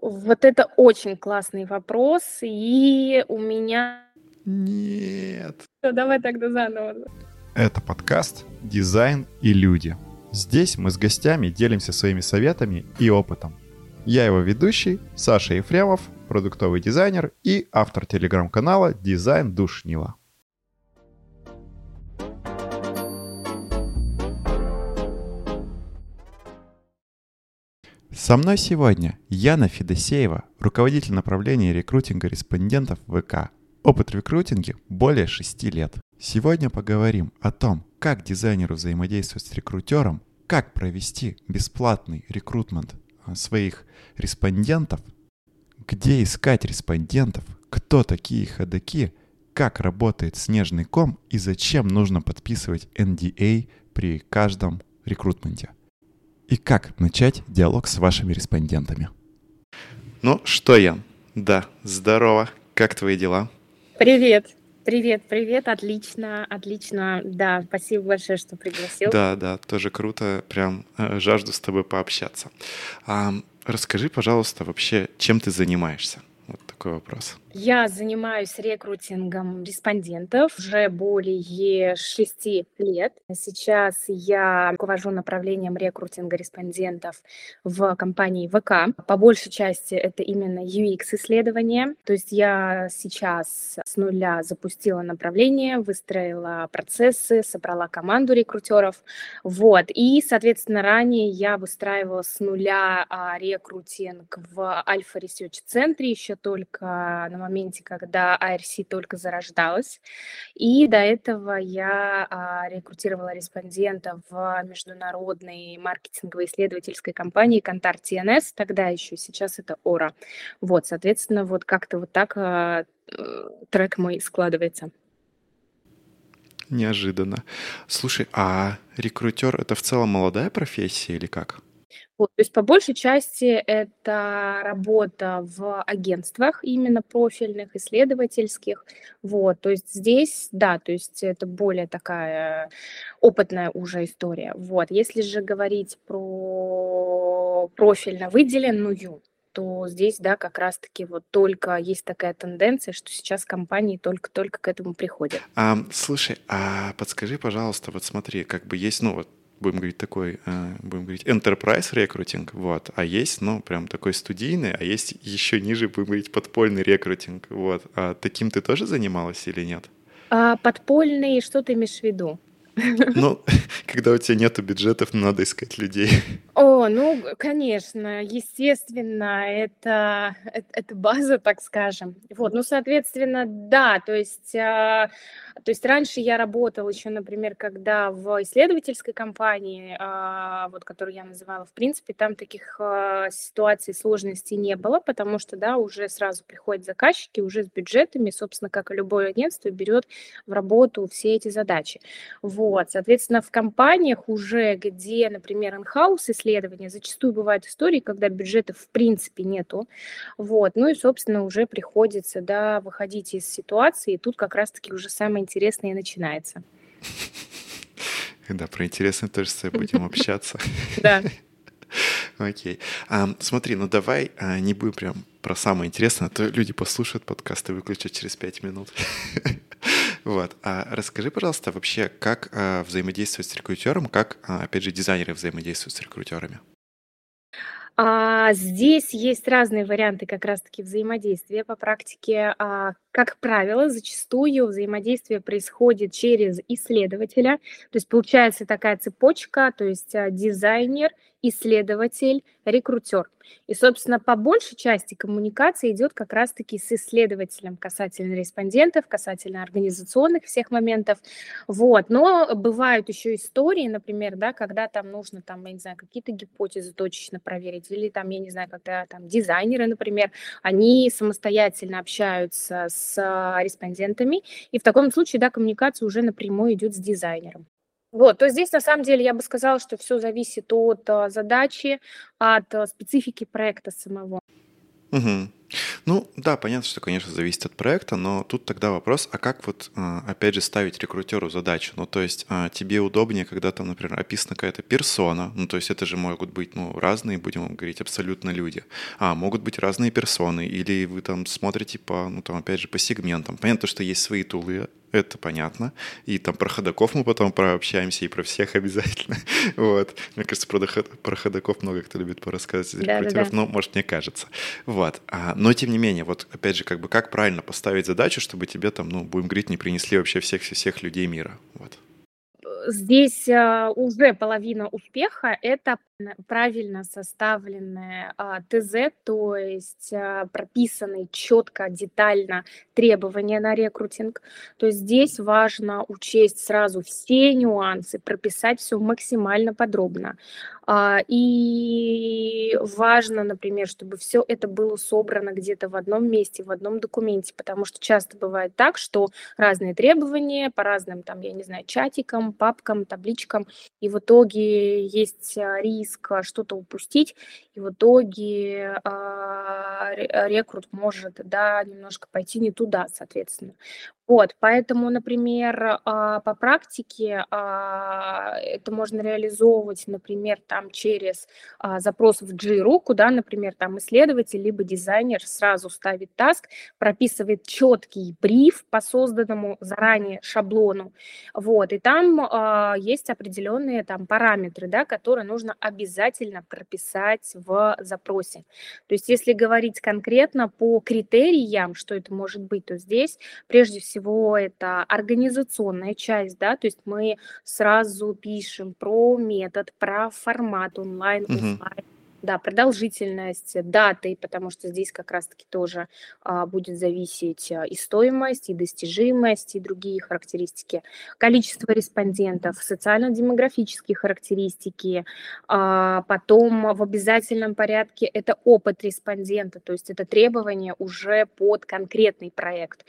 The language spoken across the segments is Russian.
Вот это очень классный вопрос, и у меня... Нет. Ну, давай тогда заново. Это подкаст «Дизайн и люди». Здесь мы с гостями делимся своими советами и опытом. Я его ведущий, Саша Ефремов, продуктовый дизайнер и автор телеграм-канала «Дизайн Душнила». Со мной сегодня Яна Федосеева, руководитель направления рекрутинга респондентов ВК. Опыт в рекрутинге более 6 лет. Сегодня поговорим о том, как дизайнеру взаимодействовать с рекрутером, как провести бесплатный рекрутмент а, своих респондентов, где искать респондентов, кто такие ходаки, как работает снежный ком и зачем нужно подписывать NDA при каждом рекрутменте и как начать диалог с вашими респондентами. Ну что, Ян? Да, здорово. Как твои дела? Привет. Привет, привет, отлично, отлично. Да, спасибо большое, что пригласил. Да, да, тоже круто. Прям э, жажду с тобой пообщаться. А, расскажи, пожалуйста, вообще, чем ты занимаешься? Вот такой вопрос. Я занимаюсь рекрутингом респондентов уже более шести лет. Сейчас я руковожу направлением рекрутинга респондентов в компании ВК. По большей части это именно UX-исследование. То есть я сейчас с нуля запустила направление, выстроила процессы, собрала команду рекрутеров. Вот. И, соответственно, ранее я выстраивала с нуля а, рекрутинг в Альфа Research центре еще только на моменте, когда IRC только зарождалась. И до этого я а, рекрутировала респондента в международной маркетинговой исследовательской компании Контар TNS, тогда еще, сейчас это Ора. Вот, соответственно, вот как-то вот так а, трек мой складывается. Неожиданно. Слушай, а рекрутер это в целом молодая профессия или как? Вот, то есть по большей части это работа в агентствах именно профильных, исследовательских. Вот, то есть здесь, да, то есть это более такая опытная уже история. Вот, если же говорить про профильно выделенную, то здесь, да, как раз-таки вот только есть такая тенденция, что сейчас компании только-только к этому приходят. А, слушай, а подскажи, пожалуйста, вот смотри, как бы есть, ну вот будем говорить, такой, э, будем говорить, enterprise рекрутинг, вот, а есть, ну, прям такой студийный, а есть еще ниже, будем говорить, подпольный рекрутинг, вот. А таким ты тоже занималась или нет? А подпольный, что ты имеешь в виду? Ну, когда у тебя нету бюджетов, надо искать людей. О, ну, конечно, естественно, это, это, это база, так скажем. Вот, ну, соответственно, да, то есть, а, то есть раньше я работала еще, например, когда в исследовательской компании, а, вот, которую я называла, в принципе, там таких ситуаций сложностей не было, потому что, да, уже сразу приходят заказчики, уже с бюджетами, собственно, как и любое агентство, берет в работу все эти задачи. Вот, соответственно, в компаниях уже, где, например, in-house исследования, зачастую бывают истории, когда бюджетов в принципе нету, вот, ну и, собственно, уже приходится, да, выходить из ситуации, и тут как раз-таки уже самое интересное и начинается. Да, про интересное тоже с тобой будем общаться. Да. Окей. А, смотри, ну давай а, не будем прям про самое интересное, а то люди послушают подкаст и выключат через пять минут. Вот. А расскажи, пожалуйста, вообще, как а, взаимодействовать с рекрутером, как, а, опять же, дизайнеры взаимодействуют с рекрутерами? А, здесь есть разные варианты как раз-таки взаимодействия по практике. А, как правило, зачастую взаимодействие происходит через исследователя. То есть получается такая цепочка, то есть а, дизайнер, исследователь, рекрутер. И, собственно, по большей части коммуникация идет как раз-таки с исследователем касательно респондентов, касательно организационных всех моментов. Вот. Но бывают еще истории, например, да, когда там нужно, там, я не знаю, какие-то гипотезы точечно проверить, или там, я не знаю, когда там дизайнеры, например, они самостоятельно общаются с респондентами, и в таком случае, да, коммуникация уже напрямую идет с дизайнером. Вот, то есть здесь на самом деле я бы сказала, что все зависит от а, задачи, от а, специфики проекта самого. Угу. Ну, да, понятно, что, конечно, зависит от проекта, но тут тогда вопрос, а как вот, а, опять же, ставить рекрутеру задачу? Ну, то есть а, тебе удобнее, когда там, например, описана какая-то персона, ну, то есть это же могут быть, ну, разные, будем говорить, абсолютно люди, а могут быть разные персоны, или вы там смотрите по, ну, там, опять же, по сегментам. Понятно, что есть свои тулы, это понятно. И там про ходаков мы потом прообщаемся, и про всех обязательно. вот. Мне кажется, про, про ходаков много кто любит порассказать из рекрутеров, да, да, да. но, может, мне кажется. Вот. А, но, тем не менее, вот, опять же, как бы, как правильно поставить задачу, чтобы тебе там, ну, будем говорить, не принесли вообще всех-всех людей мира. Вот здесь а, уже половина успеха – это правильно составленное а, ТЗ, то есть а, прописанные четко, детально требования на рекрутинг. То есть здесь важно учесть сразу все нюансы, прописать все максимально подробно. И важно, например, чтобы все это было собрано где-то в одном месте, в одном документе, потому что часто бывает так, что разные требования по разным, там, я не знаю, чатикам, папкам, табличкам, и в итоге есть риск что-то упустить, и в итоге рекрут может, да, немножко пойти не туда, соответственно. Вот, поэтому, например, а, по практике а, это можно реализовывать, например, там через а, запрос в Jira, куда, например, там исследователь либо дизайнер сразу ставит таск, прописывает четкий бриф по созданному заранее шаблону, вот, и там есть определенные там параметры, да, которые нужно обязательно прописать в запросе. То есть, если говорить конкретно по критериям, что это может быть, то здесь прежде всего это организационная часть, да, то есть мы сразу пишем про метод, про формат онлайн, офлайн, да, продолжительность, даты, потому что здесь как раз-таки тоже а, будет зависеть а, и стоимость, и достижимость, и другие характеристики. Количество респондентов, социально-демографические характеристики, а, потом в обязательном порядке это опыт респондента, то есть это требование уже под конкретный проект.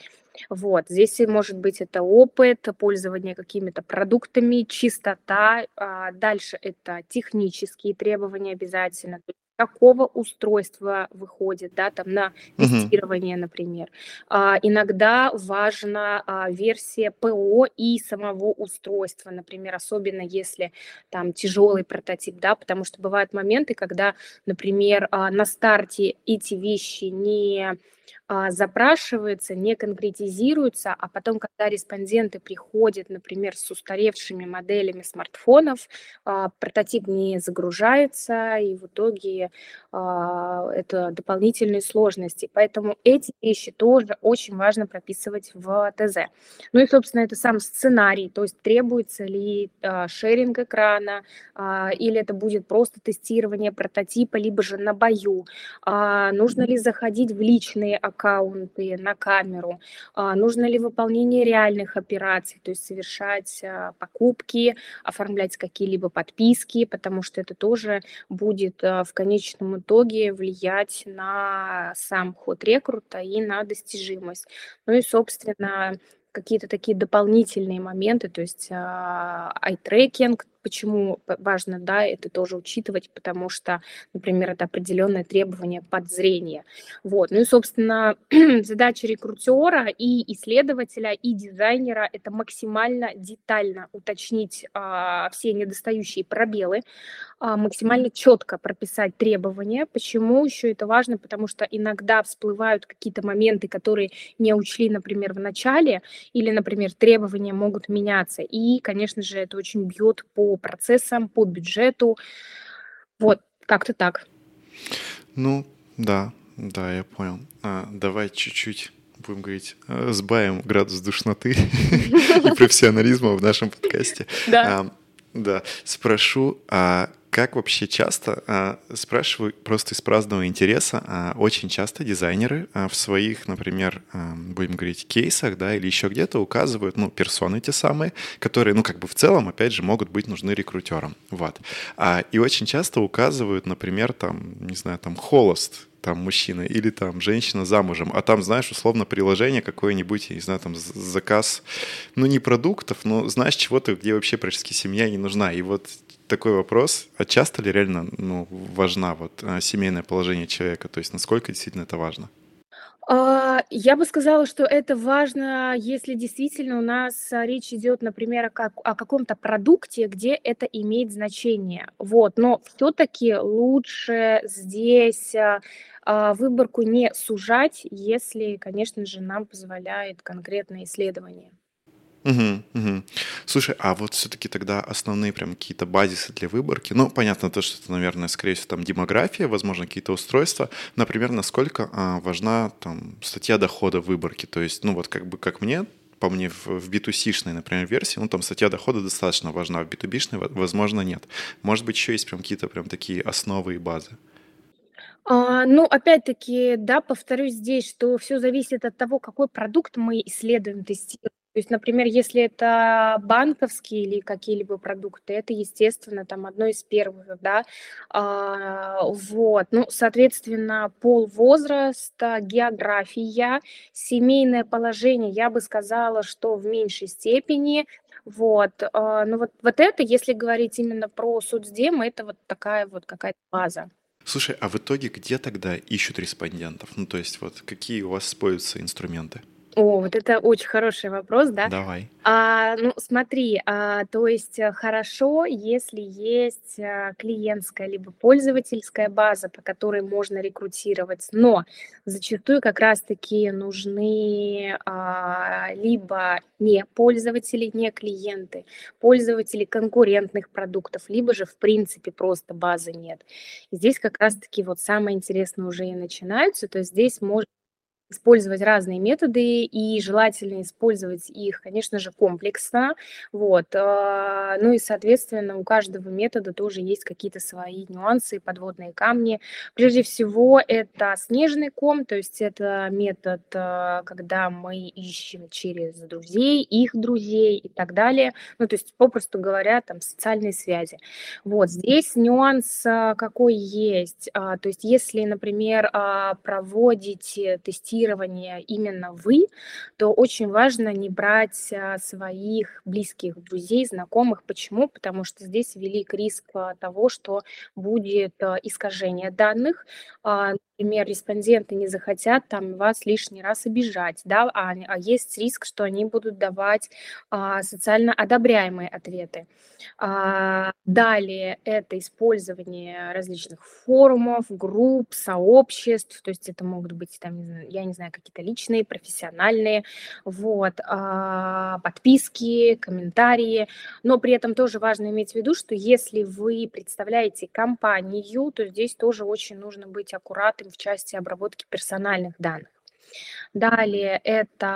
Вот, здесь может быть это опыт, пользование какими-то продуктами, чистота. А дальше это технические требования обязательно, какого устройства выходит, да, там на тестирование, uh-huh. например. А, иногда важна а, версия ПО и самого устройства, например, особенно если там тяжелый прототип, да, потому что бывают моменты, когда, например, а, на старте эти вещи не запрашивается, не конкретизируется, а потом, когда респонденты приходят, например, с устаревшими моделями смартфонов, а, прототип не загружается, и в итоге а, это дополнительные сложности. Поэтому эти вещи тоже очень важно прописывать в ТЗ. Ну и, собственно, это сам сценарий, то есть требуется ли шеринг экрана, или это будет просто тестирование прототипа, либо же на бою, нужно ли заходить в личные аккаунты на камеру, а, нужно ли выполнение реальных операций, то есть совершать а, покупки, оформлять какие-либо подписки, потому что это тоже будет а, в конечном итоге влиять на сам ход рекрута и на достижимость. Ну и, собственно, какие-то такие дополнительные моменты, то есть ай-трекинг, Почему важно, да, это тоже учитывать, потому что, например, это определенное требование под зрение. Вот. Ну и, собственно, задача рекрутера и исследователя, и дизайнера – это максимально детально уточнить а, все недостающие пробелы, а, максимально четко прописать требования. Почему еще это важно? Потому что иногда всплывают какие-то моменты, которые не учли, например, в начале, или, например, требования могут меняться. И, конечно же, это очень бьет по процессам, по бюджету. Вот, как-то так. Ну, да, да, я понял. А, давай чуть-чуть будем говорить, э, сбавим градус душноты и профессионализма в нашем подкасте. Да. Да, спрошу, а как вообще часто, а, спрашиваю просто из праздного интереса, а, очень часто дизайнеры а, в своих, например, будем говорить, кейсах, да, или еще где-то указывают, ну, персоны те самые, которые, ну, как бы в целом, опять же, могут быть нужны рекрутерам, вот. И очень часто указывают, например, там, не знаю, там, холост, там мужчина или там женщина замужем, а там, знаешь, условно приложение какое-нибудь, не знаю, там заказ, ну не продуктов, но знаешь чего-то, где вообще практически семья не нужна. И вот такой вопрос, а часто ли реально ну, важна вот а, семейное положение человека, то есть насколько действительно это важно? А, я бы сказала, что это важно, если действительно у нас а, речь идет, например, о, как, о каком-то продукте, где это имеет значение. Вот. Но все-таки лучше здесь а, выборку не сужать, если, конечно же, нам позволяет конкретное исследование. Угу, угу. Слушай, а вот все-таки тогда основные прям какие-то базисы для выборки, ну, понятно то, что это, наверное, скорее всего, там демография, возможно, какие-то устройства, например, насколько а, важна там статья дохода выборки, то есть, ну, вот как бы, как мне, по мне, в, в B2C-шной, например, версии, ну, там статья дохода достаточно важна, в B2B-шной, возможно, нет. Может быть, еще есть прям какие-то прям такие основы и базы. А, ну, опять-таки, да, повторюсь здесь, что все зависит от того, какой продукт мы исследуем, тестируем. То есть, например, если это банковские или какие-либо продукты, это, естественно, там одно из первых, да. А, вот, ну, соответственно, пол, возраст, география, семейное положение, я бы сказала, что в меньшей степени. Вот, а, ну вот, вот это, если говорить именно про соцдем, это вот такая вот какая-то база. Слушай, а в итоге где тогда ищут респондентов? Ну, то есть вот какие у вас используются инструменты? О, вот это очень хороший вопрос, да? Давай. А, ну, смотри, а, то есть э, хорошо, если есть а, клиентская либо пользовательская база, по которой можно рекрутировать, но зачастую как раз-таки нужны а, либо не пользователи, не клиенты, пользователи конкурентных продуктов, либо же в принципе просто базы нет. здесь как раз-таки вот самое интересное уже и начинается, то есть здесь можно использовать разные методы и желательно использовать их, конечно же, комплексно. Вот. А, ну и, соответственно, у каждого метода тоже есть какие-то свои нюансы, подводные камни. Прежде всего, это снежный ком, то есть это метод, а, когда мы ищем через друзей, их друзей и так далее. Ну, то есть, попросту говоря, там социальные связи. Вот здесь нюанс а, какой есть. То есть, если, например, проводите тестирование тестирования именно вы, то очень важно не брать а, своих близких друзей, знакомых. Почему? Потому что здесь велик риск а, того, что будет а, искажение данных. Например, респонденты не захотят там вас лишний раз обижать, да, а, а есть риск, что они будут давать социально одобряемые ответы. Далее это использование различных форумов, групп, сообществ, то есть это могут быть там, я не знаю, какие-то личные, профессиональные, вот, а, подписки, комментарии, но при этом тоже важно иметь в виду, что если вы представляете компанию, то здесь тоже очень нужно быть аккуратным в части обработки персональных данных. Далее это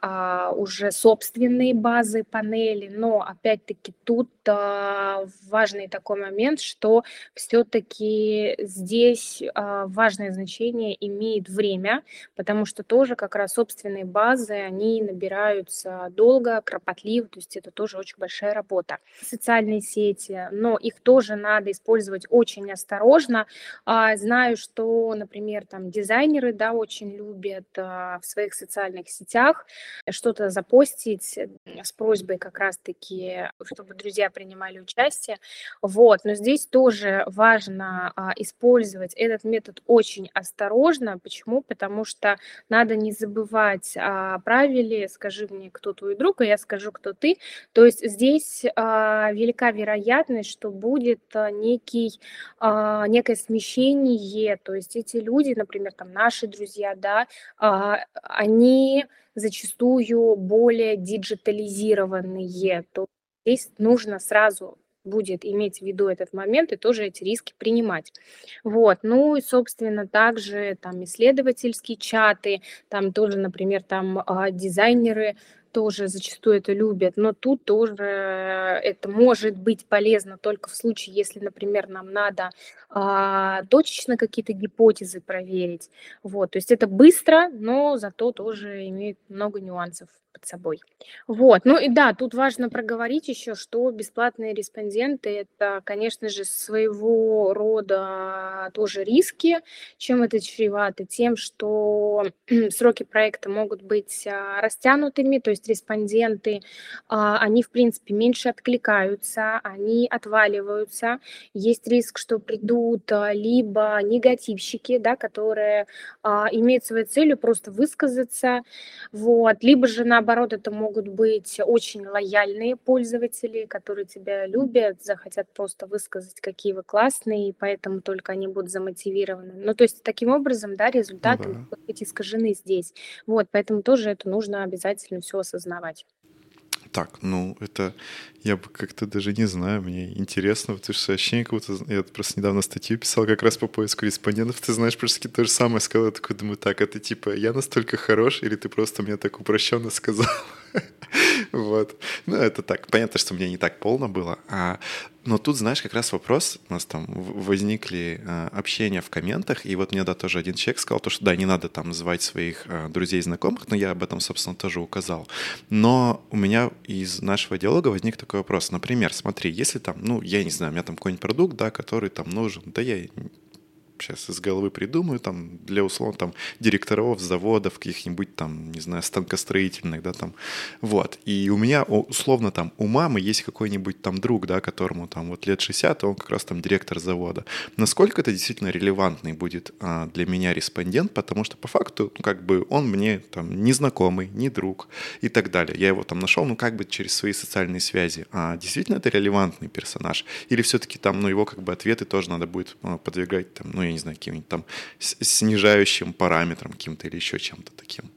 а, уже собственные базы, панели, но опять-таки тут а, важный такой момент, что все-таки здесь а, важное значение имеет время, потому что тоже как раз собственные базы, они набираются долго, кропотливо, то есть это тоже очень большая работа. Социальные сети, но их тоже надо использовать очень осторожно. А, знаю, что, например, там дизайнеры, да, очень любят а, в своих социальных сетях, что-то запостить с просьбой как раз-таки, чтобы друзья принимали участие. Вот, но здесь тоже важно а, использовать этот метод очень осторожно. Почему? Потому что надо не забывать о правиле «скажи мне, кто твой друг, а я скажу, кто ты». То есть здесь а, велика вероятность, что будет а, некий, а, некое смещение, то есть эти люди, например, там наши друзья, да, а, а, они зачастую более диджитализированные, то здесь нужно сразу будет иметь в виду этот момент и тоже эти риски принимать. Вот. Ну и, собственно, также там исследовательские чаты, там тоже, например, там а, дизайнеры тоже зачастую это любят, но тут тоже это может быть полезно только в случае, если, например, нам надо а, точечно какие-то гипотезы проверить. Вот, то есть это быстро, но зато тоже имеет много нюансов под собой. Вот, ну и да, тут важно проговорить еще, что бесплатные респонденты – это, конечно же, своего рода тоже риски. Чем это чревато? Тем, что сроки проекта могут быть а, растянутыми, то есть респонденты, а, они, в принципе, меньше откликаются, они отваливаются. Есть риск, что придут а, либо негативщики, да, которые имеют своей целью просто высказаться, вот, либо же на наоборот, это могут быть очень лояльные пользователи, которые тебя любят, захотят просто высказать, какие вы классные, и поэтому только они будут замотивированы. Ну, то есть таким образом, да, результаты ну, да. могут быть искажены здесь. Вот, поэтому тоже это нужно обязательно все осознавать. Так, ну, это я бы как-то даже не знаю, мне интересно, потому что ощущение, как будто я просто недавно статью писал как раз по поиску респондентов, ты знаешь, просто то же самое сказал, я такой думаю, так, это типа я настолько хорош, или ты просто мне так упрощенно сказал? Вот. Ну, это так. Понятно, что мне не так полно было. А, но тут, знаешь, как раз вопрос, у нас там возникли а, общения в комментах, и вот мне, да, тоже один человек сказал, то, что да, не надо там звать своих а, друзей и знакомых, но я об этом, собственно, тоже указал. Но у меня из нашего диалога возник такой вопрос. Например, смотри, если там, ну, я не знаю, у меня там какой-нибудь продукт, да, который там нужен, да я сейчас из головы придумаю, там, для условно, там, директоров заводов, каких-нибудь там, не знаю, станкостроительных, да, там, вот. И у меня, условно, там, у мамы есть какой-нибудь там друг, да, которому там вот лет 60, он как раз там директор завода. Насколько это действительно релевантный будет а, для меня респондент, потому что по факту, ну, как бы, он мне там не знакомый, не друг и так далее. Я его там нашел, ну, как бы через свои социальные связи. А действительно это релевантный персонаж? Или все-таки там, ну, его как бы ответы тоже надо будет а, подвигать, там, ну, не знаю, каким-нибудь там снижающим параметром каким-то или еще чем-то таким.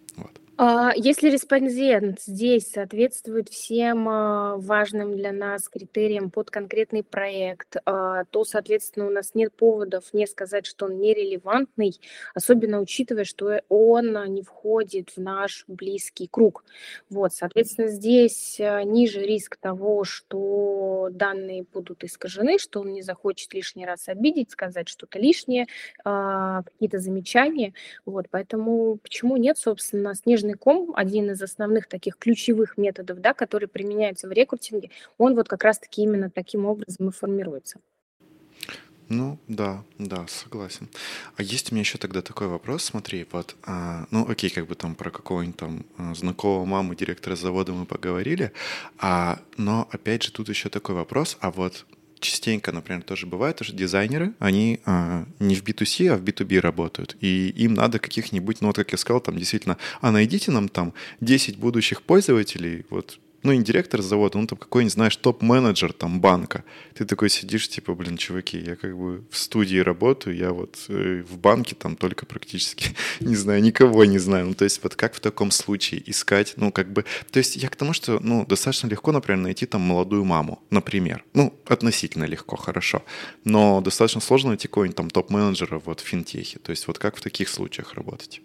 А, если респондент здесь соответствует всем а, важным для нас критериям под конкретный проект, а, то, соответственно, у нас нет поводов не сказать, что он нерелевантный, особенно учитывая, что он не входит в наш близкий круг. Вот, соответственно, здесь ниже риск того, что данные будут искажены, что он не захочет лишний раз обидеть, сказать что-то лишнее, какие-то замечания. Вот, поэтому почему нет, собственно, сниженный снежный ком, один из основных таких ключевых методов, да, который применяется в рекрутинге, он вот как раз-таки именно таким образом и формируется. Ну, да, да, согласен. А есть у меня еще тогда такой вопрос, смотри, вот, а, ну, окей, как бы там про какого-нибудь там а, знакомого мамы директора завода мы поговорили, а, но опять же тут еще такой вопрос, а вот частенько, например, тоже бывает, что дизайнеры, они а, не в B2C, а в B2B работают. И им надо каких-нибудь, ну вот как я сказал, там действительно, а найдите нам там 10 будущих пользователей, вот ну, не директор завода, ну, там какой-нибудь, знаешь, топ-менеджер там банка. Ты такой сидишь, типа, блин, чуваки, я как бы в студии работаю, я вот э, в банке там только практически не знаю, никого не знаю. Ну, то есть вот как в таком случае искать, ну, как бы, то есть я к тому, что, ну, достаточно легко, например, найти там молодую маму, например. Ну, относительно легко, хорошо. Но достаточно сложно найти какого-нибудь там топ-менеджера вот в финтехе. То есть вот как в таких случаях работать?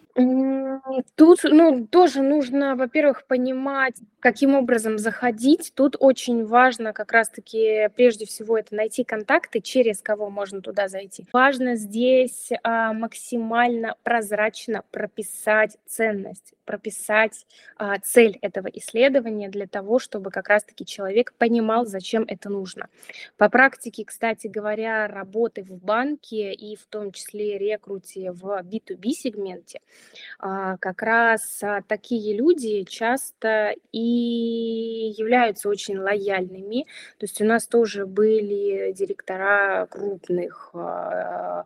Тут, ну, тоже нужно, во-первых, понимать, каким образом заходить. Тут очень важно как раз-таки прежде всего это найти контакты, через кого можно туда зайти. Важно здесь а, максимально прозрачно прописать ценность, прописать а, цель этого исследования для того, чтобы как раз-таки человек понимал, зачем это нужно. По практике, кстати говоря, работы в банке и в том числе рекруте в B2B сегменте, а, как раз а, такие люди часто и являются очень лояльными. То есть у нас тоже были директора крупных а,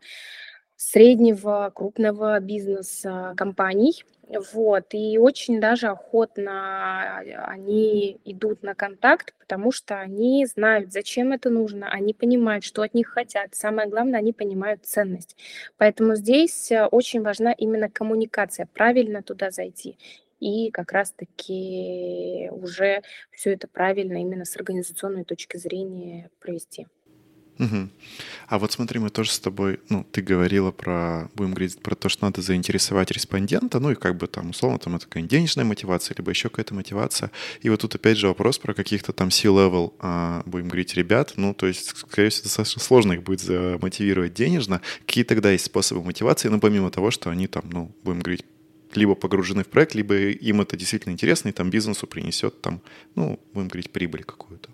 среднего, крупного бизнеса компаний, вот, и очень даже охотно они идут на контакт, потому что они знают, зачем это нужно, они понимают, что от них хотят. Самое главное, они понимают ценность. Поэтому здесь э, очень важна именно коммуникация, правильно туда зайти и как раз-таки уже все это правильно именно с организационной точки зрения провести. Угу. А вот смотри, мы тоже с тобой, ну, ты говорила про, будем говорить, про то, что надо заинтересовать респондента, ну и как бы там, условно, там это какая-нибудь денежная мотивация, либо еще какая-то мотивация. И вот тут опять же вопрос про каких-то там C-level, а, будем говорить, ребят, ну, то есть, скорее всего, достаточно сложно их будет замотивировать денежно. Какие тогда есть способы мотивации, ну, помимо того, что они там, ну, будем говорить, либо погружены в проект, либо им это действительно интересно, и там бизнесу принесет там, ну, будем говорить, прибыль какую-то.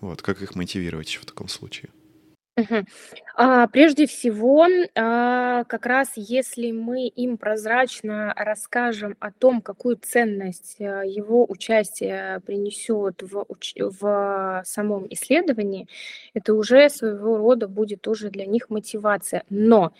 Вот, как их мотивировать в таком случае? А, прежде всего, а, как раз если мы им прозрачно расскажем о том, какую ценность а, его участие принесет в, в самом исследовании, это уже своего рода будет тоже для них мотивация. Но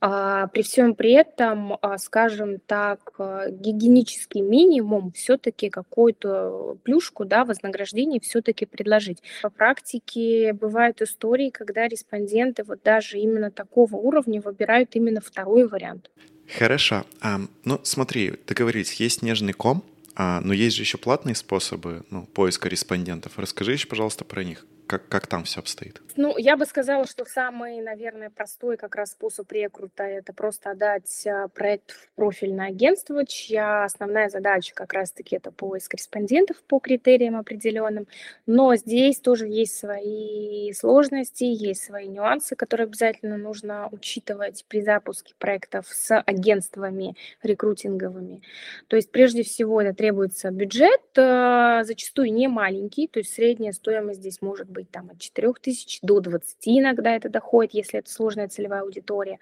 при всем при этом, а, скажем так, а, гигиенический минимум все-таки какую-то плюшку, да, вознаграждение все-таки предложить. По практике бывают истории, когда респонденты вот даже именно такого уровня выбирают именно второй вариант. Хорошо. А, ну, смотри, договорились, есть нежный ком, а, но есть же еще платные способы ну, поиска респондентов. Расскажи еще, пожалуйста, про них как, как там все обстоит? Ну, я бы сказала, что самый, наверное, простой как раз способ рекрута – это просто отдать а, проект в профильное агентство, чья основная задача как раз-таки это поиск респондентов по критериям определенным. Но здесь тоже есть свои сложности, есть свои нюансы, которые обязательно нужно учитывать при запуске проектов с агентствами рекрутинговыми. То есть прежде всего это требуется бюджет, а, зачастую не маленький, то есть средняя стоимость здесь может быть быть там от 4 тысяч до 20 иногда это доходит, если это сложная целевая аудитория.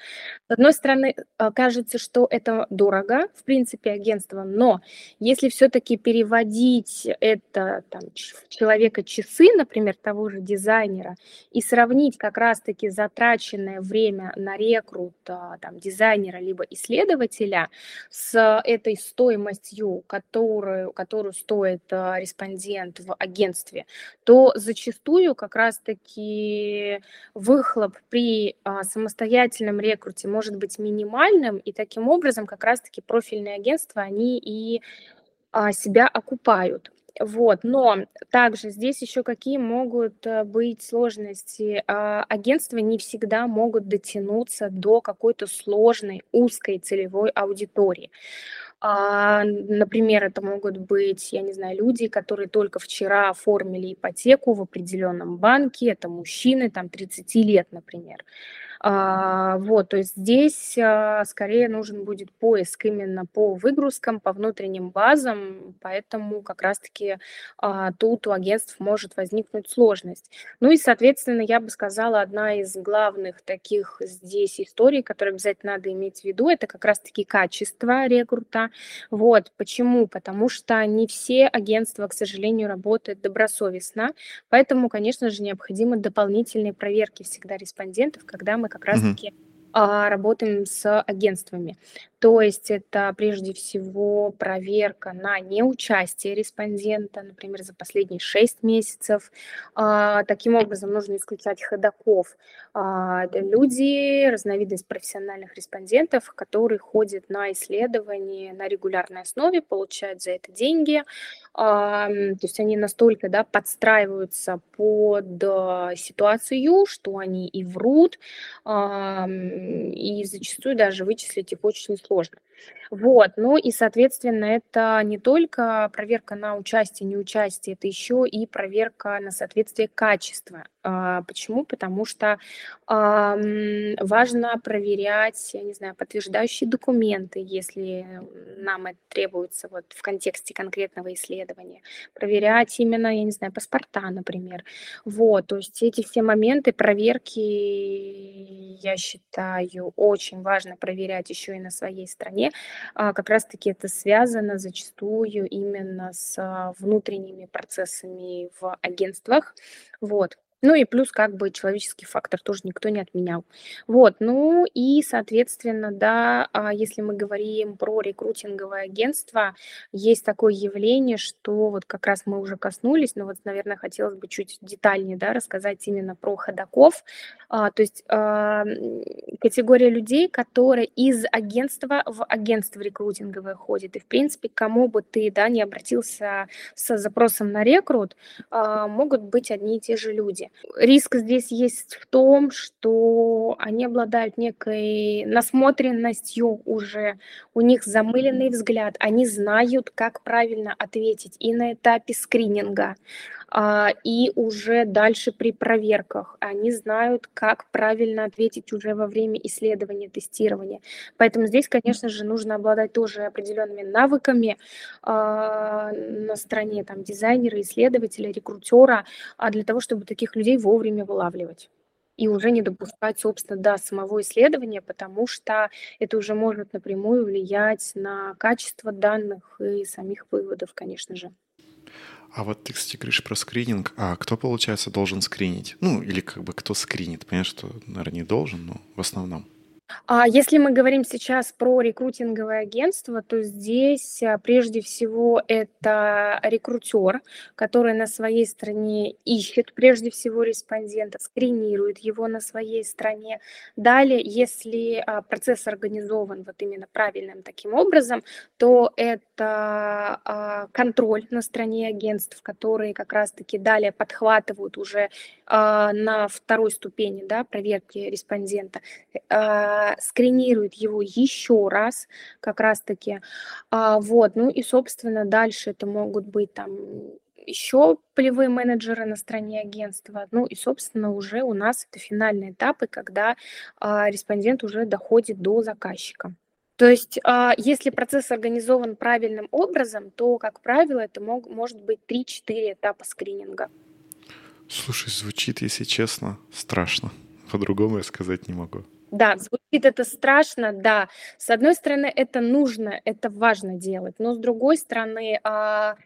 С одной стороны, э, кажется, что это дорого, в принципе, агентствам, но если все-таки переводить это там, в человека часы, например, того же дизайнера, и сравнить как раз-таки затраченное время на рекрут а, там, дизайнера либо исследователя с этой стоимостью, которую, которую стоит а, респондент в агентстве, то зачастую зачастую как раз-таки выхлоп при а, самостоятельном рекруте может быть минимальным, и таким образом как раз-таки профильные агентства, они и а, себя окупают. Вот, но также здесь еще какие могут э, быть сложности. А, агентства не всегда могут дотянуться до какой-то сложной, узкой целевой аудитории. А, например, это могут быть, я не знаю, люди, которые только вчера оформили ипотеку в определенном банке, это мужчины, там, 30 лет, например. А, вот, то есть здесь а, скорее нужен будет поиск именно по выгрузкам, по внутренним базам, поэтому как раз-таки а, тут у агентств может возникнуть сложность. Ну и, соответственно, я бы сказала, одна из главных таких здесь историй, которые обязательно надо иметь в виду, это как раз-таки качество рекрута. Вот, почему? Потому что не все агентства, к сожалению, работают добросовестно, поэтому, конечно же, необходимы дополнительные проверки всегда респондентов, когда мы как раз-таки а, работаем с агентствами. То есть это прежде всего проверка на неучастие респондента, например, за последние 6 месяцев. А, таким образом нужно исключать ходаков. А, люди, разновидность профессиональных респондентов, которые ходят на исследования на регулярной основе, получают за это деньги. То есть они настолько да, подстраиваются под ситуацию, что они и врут, и зачастую даже вычислить их очень сложно. Вот, ну и, соответственно, это не только проверка на участие, неучастие, это еще и проверка на соответствие качества. А, почему? Потому что важно проверять, я не знаю, подтверждающие документы, если нам это требуется вот в контексте конкретного исследования. Проверять именно, я не знаю, паспорта, например. Вот, то есть эти все моменты проверки, я считаю, очень важно проверять еще и на своей стране, а, как раз-таки это связано зачастую именно с а, внутренними процессами в агентствах. Вот. Ну и плюс как бы человеческий фактор тоже никто не отменял. Вот, ну и, соответственно, да, а, если мы говорим про рекрутинговое агентство, есть такое явление, что вот как раз мы уже коснулись, но вот, наверное, хотелось бы чуть детальнее, да, рассказать именно про ходаков. А, то есть а, категория людей, которые из агентства в агентство рекрутинговое ходит. И, в принципе, кому бы ты, да, не обратился с запросом на рекрут, могут быть одни и те же люди. Люди. Риск здесь есть в том, что они обладают некой насмотренностью уже, у них замыленный взгляд, они знают, как правильно ответить и на этапе скрининга, и уже дальше при проверках. Они знают, как правильно ответить уже во время исследования, тестирования. Поэтому здесь, конечно же, нужно обладать тоже определенными навыками а, на стороне там, дизайнера, исследователя, рекрутера, а для того, чтобы таких людей вовремя вылавливать и уже не допускать, собственно, до самого исследования, потому что это уже может напрямую влиять на качество данных и самих выводов, конечно же. А вот ты, кстати, говоришь про скрининг. А кто, получается, должен скринить? Ну, или как бы кто скринит? Понятно, что, наверное, не должен, но в основном. А если мы говорим сейчас про рекрутинговое агентство, то здесь а, прежде всего это рекрутер, который на своей стороне ищет прежде всего респондента, скринирует его на своей стороне. Далее, если а, процесс организован вот именно правильным таким образом, то это а, контроль на стороне агентств, которые как раз-таки далее подхватывают уже на второй ступени да, проверки респондента а, скринирует его еще раз, как раз-таки. А, вот, ну и, собственно, дальше это могут быть там еще полевые менеджеры на стороне агентства. Ну и, собственно, уже у нас это финальные этапы, когда а, респондент уже доходит до заказчика. То есть, а, если процесс организован правильным образом, то, как правило, это мог, может быть 3-4 этапа скрининга. Слушай, звучит, если честно, страшно. По-другому я сказать не могу. Да, звучит это страшно, да. С одной стороны, это нужно, это важно делать, но с другой стороны, а,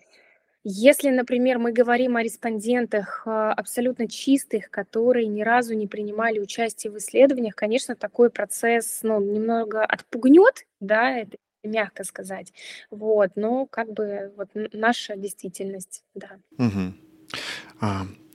если, например, мы говорим о респондентах а, абсолютно чистых, которые ни разу не принимали участие в исследованиях, конечно, такой процесс ну, немного отпугнет, да, это мягко сказать. Вот, но как бы вот наша действительность, да. Угу.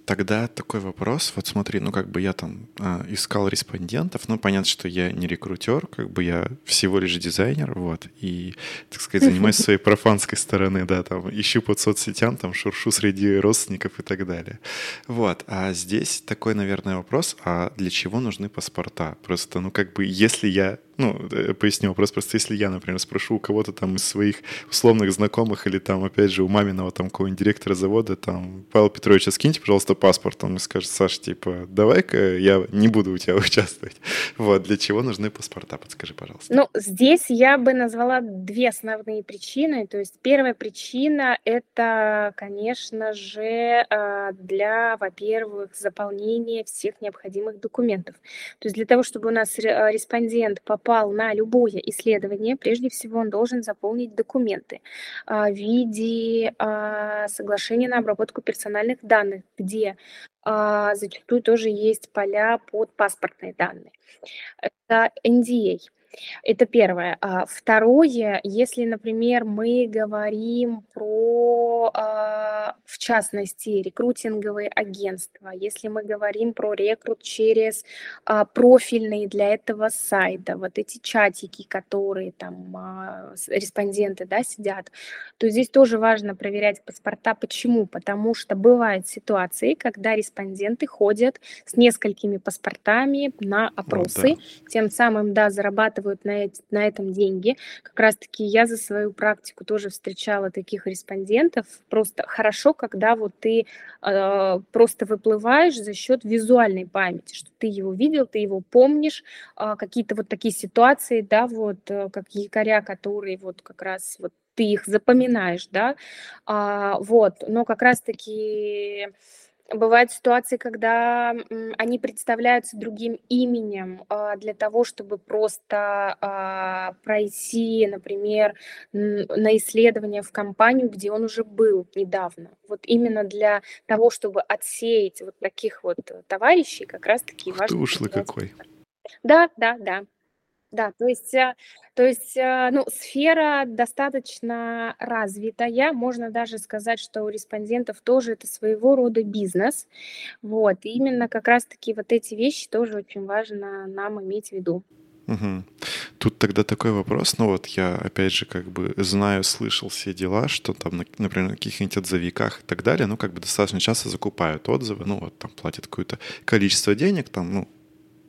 Тогда такой вопрос. Вот смотри, ну как бы я там э, искал респондентов, ну понятно, что я не рекрутер, как бы я всего лишь дизайнер, вот, и, так сказать, занимаюсь своей профанской стороны, да, там, ищу под соцсетям, там, шуршу среди родственников и так далее. Вот, а здесь такой, наверное, вопрос, а для чего нужны паспорта? Просто, ну как бы, если я ну, э, поясню вопрос, просто если я, например, спрошу у кого-то там из своих условных знакомых или там, опять же, у маминого там какого-нибудь директора завода, там, Павел Петрович, а скиньте, пожалуйста, паспорт, он мне скажет, Саша, типа, давай-ка я не буду у тебя участвовать. Вот, для чего нужны паспорта, подскажи, пожалуйста. Ну, здесь я бы назвала две основные причины. То есть первая причина – это, конечно же, а, для, во-первых, заполнения всех необходимых документов. То есть для того, чтобы у нас респондент попал на любое исследование, прежде всего он должен заполнить документы а, в виде соглашения на обработку персональных данных, где а, зачастую тоже есть поля под паспортные данные. Это NDA. Это первое. А второе, если, например, мы говорим про, а, в частности, рекрутинговые агентства, если мы говорим про рекрут через а, профильные для этого сайта, вот эти чатики, которые там респонденты да, сидят, то здесь тоже важно проверять паспорта. Почему? Потому что бывают ситуации, когда респонденты ходят с несколькими паспортами на опросы, вот, да. тем самым, да, зарабатывают зарабатывают на, эти, на этом деньги. Как раз-таки я за свою практику тоже встречала таких респондентов. Просто хорошо, когда вот ты э, просто выплываешь за счет визуальной памяти, что ты его видел, ты его помнишь, э, какие-то вот такие ситуации, да, вот э, как якоря, которые вот как раз вот ты их запоминаешь, да, а, вот, но как раз-таки Бывают ситуации, когда они представляются другим именем а, для того, чтобы просто а, пройти, например, на исследование в компанию, где он уже был недавно. Вот именно для того, чтобы отсеять вот таких вот товарищей, как раз-таки важно. Ты ушлый какой. Да, да, да. Да, то есть, э, то есть, э, ну, сфера достаточно развитая. Можно даже сказать, что у респондентов тоже это своего рода бизнес. Вот, и именно как раз-таки вот эти вещи тоже очень важно нам иметь в виду. Угу. Тут тогда такой вопрос, ну вот я опять же как бы знаю, слышал все дела, что там, например, на каких-нибудь отзывиках и так далее, ну как бы достаточно часто закупают отзывы, ну вот там платят какое-то количество денег, там, ну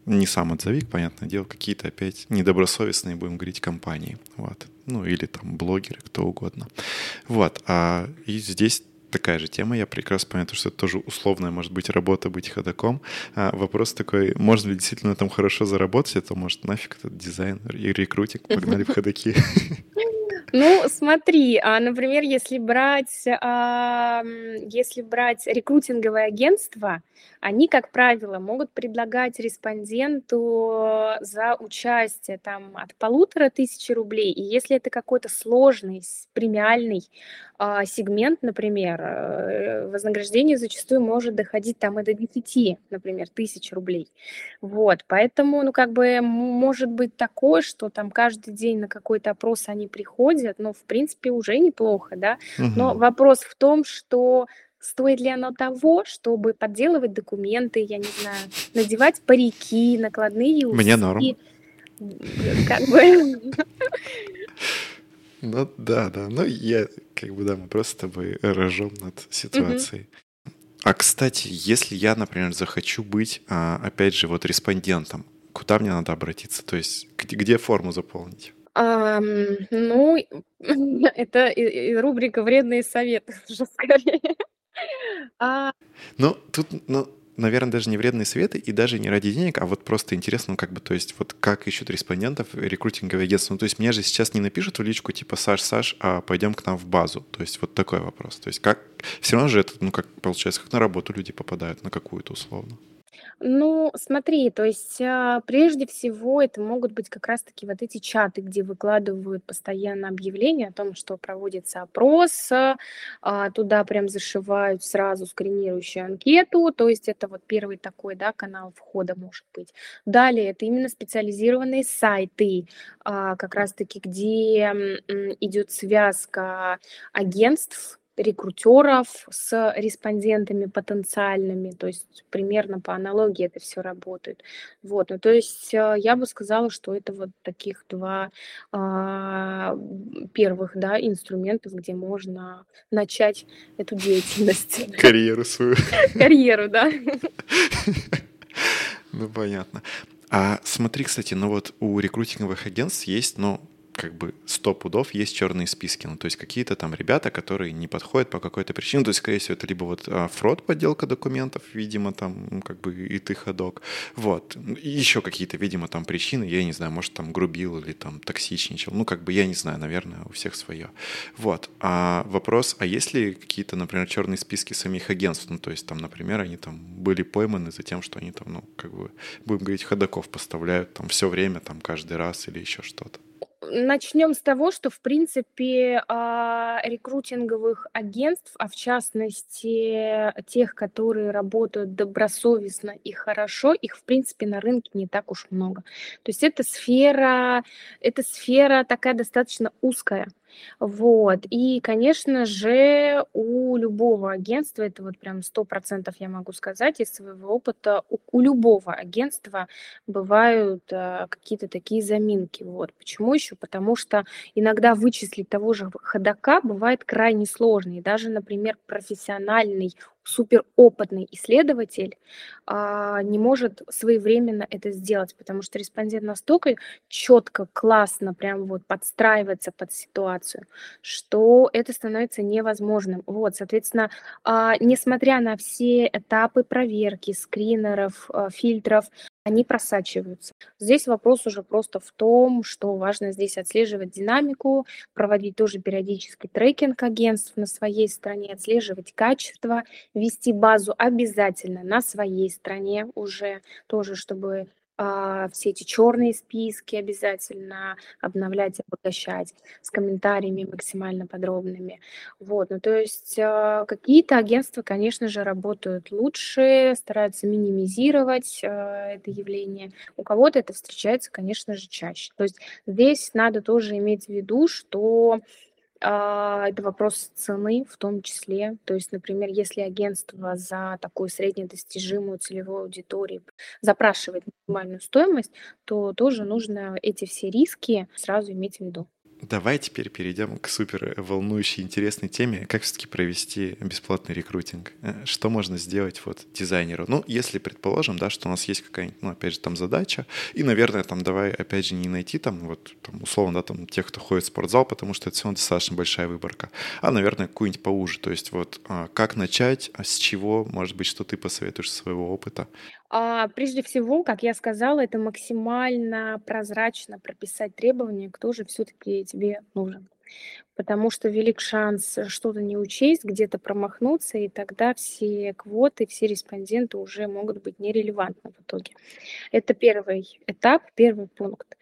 не сам отзывик, понятное дело, какие-то опять недобросовестные, будем говорить, компании, вот, ну или там блогеры, кто угодно, вот, а и здесь такая же тема. Я прекрасно понимаю, что это тоже условная, может быть, работа быть ходаком. А вопрос такой, можно ли действительно там хорошо заработать, а то, может, нафиг этот дизайн и рекрутинг, погнали в ходаки. Ну, смотри, а, например, если брать, а, если брать рекрутинговое агентство, они, как правило, могут предлагать респонденту за участие там от полутора тысяч рублей. И если это какой-то сложный премиальный а, сегмент, например, э, вознаграждение зачастую может доходить там и до 10, например, тысяч рублей. Вот, поэтому, ну, как бы может быть такое, что там каждый день на какой-то опрос они приходят, но, в принципе, уже неплохо, да. Но вопрос в том, что стоит ли оно того, чтобы подделывать документы, я не знаю, надевать парики, накладные усы. Мне норм. Как бы... Ну да, да. Ну я, как бы, да, мы просто с тобой рожем над ситуацией. А, кстати, если я, например, захочу быть, а, опять же, вот респондентом, куда мне надо обратиться? То есть где, где форму заполнить? Ам, ну, это и, и рубрика «Вредные советы» уже скорее. А... Ну, тут, ну, наверное, даже не вредные советы и даже не ради денег, а вот просто интересно, ну, как бы, то есть, вот как ищут респондентов рекрутинговые агентства. Ну, то есть, мне же сейчас не напишут в личку, типа, Саш, Саш, а пойдем к нам в базу. То есть, вот такой вопрос. То есть, как, все равно же это, ну, как получается, как на работу люди попадают, на какую-то условно. Ну, смотри, то есть, а, прежде всего, это могут быть как раз-таки вот эти чаты, где выкладывают постоянно объявления о том, что проводится опрос, а, туда прям зашивают сразу скринирующую анкету, то есть это вот первый такой, да, канал входа может быть. Далее это именно специализированные сайты, а, как раз-таки, где идет связка агентств, рекрутеров с респондентами потенциальными, то есть примерно по аналогии это все работает. Вот, ну то есть э, я бы сказала, что это вот таких два а, первых, да, инструментов, где можно начать эту деятельность. Карьеру свою. Карьеру, да. Ну, понятно. А смотри, кстати, ну вот у рекрутинговых агентств есть, ну, как бы сто пудов есть черные списки. Ну, то есть какие-то там ребята, которые не подходят по какой-то причине. То есть, скорее всего, это либо вот а, фрод, подделка документов, видимо, там, ну, как бы и ты ходок. Вот. Еще какие-то, видимо, там причины, я не знаю, может, там грубил или там токсичничал. Ну, как бы, я не знаю, наверное, у всех свое. Вот. А вопрос, а есть ли какие-то, например, черные списки самих агентств? Ну, то есть, там, например, они там были пойманы за тем, что они там, ну, как бы, будем говорить, ходоков поставляют там все время, там, каждый раз или еще что-то. Начнем с того, что, в принципе, а, рекрутинговых агентств, а в частности тех, которые работают добросовестно и хорошо, их, в принципе, на рынке не так уж много. То есть эта сфера, эта сфера такая достаточно узкая. Вот. И, конечно же, у любого агентства, это вот прям сто процентов я могу сказать из своего опыта, у, у любого агентства бывают а, какие-то такие заминки. Вот. Почему еще? Потому что иногда вычислить того же ходока бывает крайне сложно. И даже, например, профессиональный суперопытный исследователь а, не может своевременно это сделать, потому что респондент настолько четко, классно, прям вот подстраивается под ситуацию, что это становится невозможным. Вот, соответственно, а, несмотря на все этапы проверки, скринеров, а, фильтров, они просачиваются. Здесь вопрос уже просто в том, что важно здесь отслеживать динамику, проводить тоже периодический трекинг агентств на своей стороне, отслеживать качество, вести базу обязательно на своей стороне уже тоже, чтобы все эти черные списки обязательно обновлять, обогащать с комментариями максимально подробными. Вот, ну то есть а, какие-то агентства, конечно же, работают лучше, стараются минимизировать а, это явление. У кого-то это встречается, конечно же, чаще. То есть здесь надо тоже иметь в виду, что А, это вопрос цены в том числе. То есть, например, если агентство за такую среднедостижимую целевую аудиторию запрашивает минимальную стоимость, то тоже нужно эти все риски сразу иметь в виду. Давай теперь перейдем к супер волнующей, интересной теме. Как все-таки провести бесплатный рекрутинг? Э, что можно сделать вот дизайнеру? Ну, если предположим, да, что у нас есть какая-нибудь, ну, опять же, там задача, и, наверное, там давай, опять же, не найти там вот, там, условно, да, там тех, кто ходит в спортзал, потому что это все равно достаточно большая выборка, а, наверное, какую-нибудь поуже. То есть вот а, как начать, а с чего, может быть, что ты посоветуешь своего опыта? А, прежде всего, как я сказала, это максимально прозрачно прописать требования, кто же все-таки тебе нужен потому что велик шанс что-то не учесть, где-то промахнуться, и тогда все квоты, все респонденты уже могут быть нерелевантны в итоге. Это первый этап, первый пункт.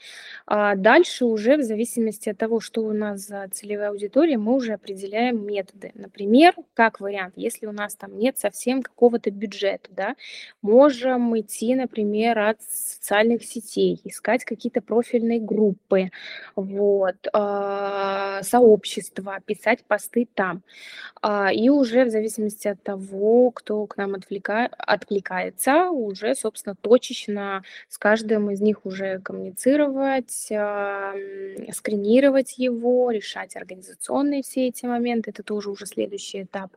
А дальше уже в зависимости от того, что у нас за целевая аудитория, мы уже определяем методы. Например, как вариант, если у нас там нет совсем какого-то бюджета, да, можем идти, например, от социальных сетей, искать какие-то профильные группы, вот, а, сообщества, общества, писать посты там. А, и уже в зависимости от того, кто к нам отвлека... откликается, уже, собственно, точечно с каждым из них уже коммуницировать, а, скринировать его, решать организационные все эти моменты. Это тоже уже следующий этап.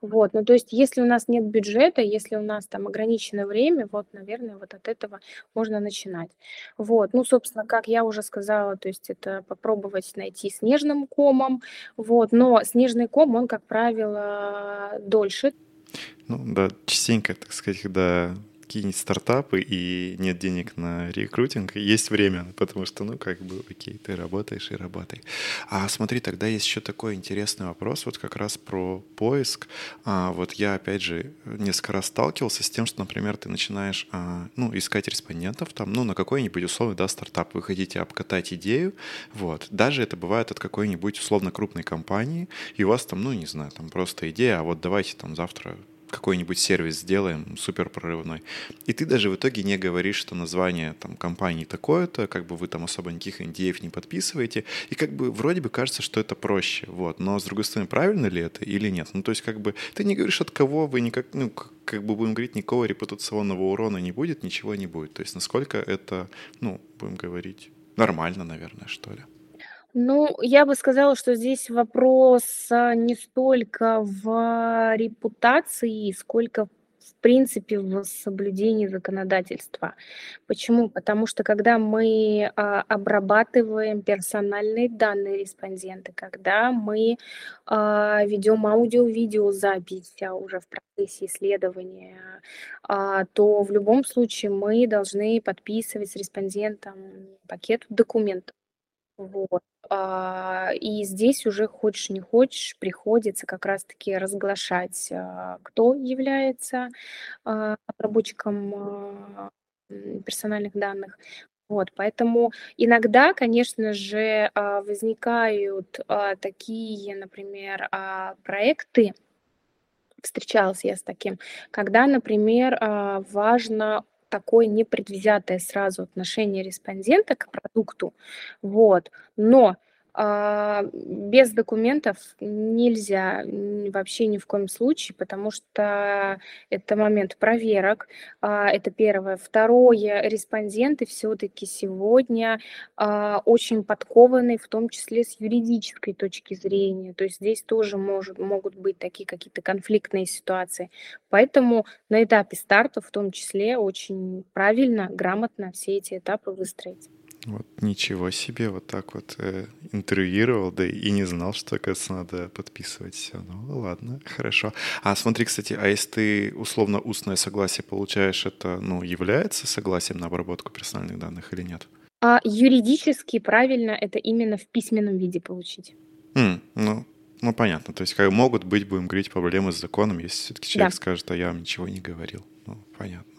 Вот. Ну, то есть, если у нас нет бюджета, если у нас там ограниченное время, вот, наверное, вот от этого можно начинать. Вот. Ну, собственно, как я уже сказала, то есть это попробовать найти снежным комом, вот, но снежный ком, он, как правило, дольше. Ну да, частенько, так сказать, когда какие-нибудь стартапы и нет денег на рекрутинг, есть время, потому что, ну, как бы, окей, ты работаешь и работай. А смотри, тогда есть еще такой интересный вопрос, вот как раз про поиск. А, вот я, опять же, несколько раз сталкивался с тем, что, например, ты начинаешь, а, ну, искать респондентов там, ну, на какой-нибудь условный, да, стартап. Вы хотите обкатать идею, вот. Даже это бывает от какой-нибудь условно крупной компании, и у вас там, ну, не знаю, там просто идея, а вот давайте там завтра какой-нибудь сервис сделаем супер прорывной. И ты даже в итоге не говоришь, что название там компании такое-то, как бы вы там особо никаких NDA не подписываете, и как бы вроде бы кажется, что это проще, вот. Но с другой стороны, правильно ли это или нет? Ну, то есть как бы ты не говоришь от кого, вы никак, ну, как бы будем говорить, никакого репутационного урона не будет, ничего не будет. То есть насколько это, ну, будем говорить, нормально, наверное, что ли. Ну, я бы сказала, что здесь вопрос а, не столько в репутации, сколько в принципе в соблюдении законодательства. Почему? Потому что когда мы а, обрабатываем персональные данные респондента, когда мы а, ведем аудио-видеозапись а, уже в процессе исследования, а, то в любом случае мы должны подписывать с респондентом пакет документов. Вот. А, и здесь уже хочешь не хочешь, приходится как раз-таки разглашать, а, кто является а, обработчиком персональных данных. Вот, поэтому иногда, конечно же, возникают такие, например, проекты, встречалась я с таким, когда, например, важно такое непредвзятое сразу отношение респондента к продукту, вот, но без документов нельзя вообще ни в коем случае, потому что это момент проверок, а, это первое. Второе, респонденты все-таки сегодня а, очень подкованы, в том числе с юридической точки зрения. То есть здесь тоже может, могут быть такие какие-то конфликтные ситуации. Поэтому на этапе старта в том числе очень правильно, грамотно все эти этапы выстроить. Вот ничего себе, вот так вот э, интервьюировал, да и не знал, что, оказывается, надо подписывать все. Ну ладно, хорошо. А смотри, кстати, а если ты условно устное согласие получаешь, это, ну, является согласием на обработку персональных данных или нет? А юридически правильно это именно в письменном виде получить. Mm, ну, ну, понятно. То есть как могут быть, будем говорить, проблемы с законом, если все-таки человек да. скажет, а я вам ничего не говорил. Ну, понятно.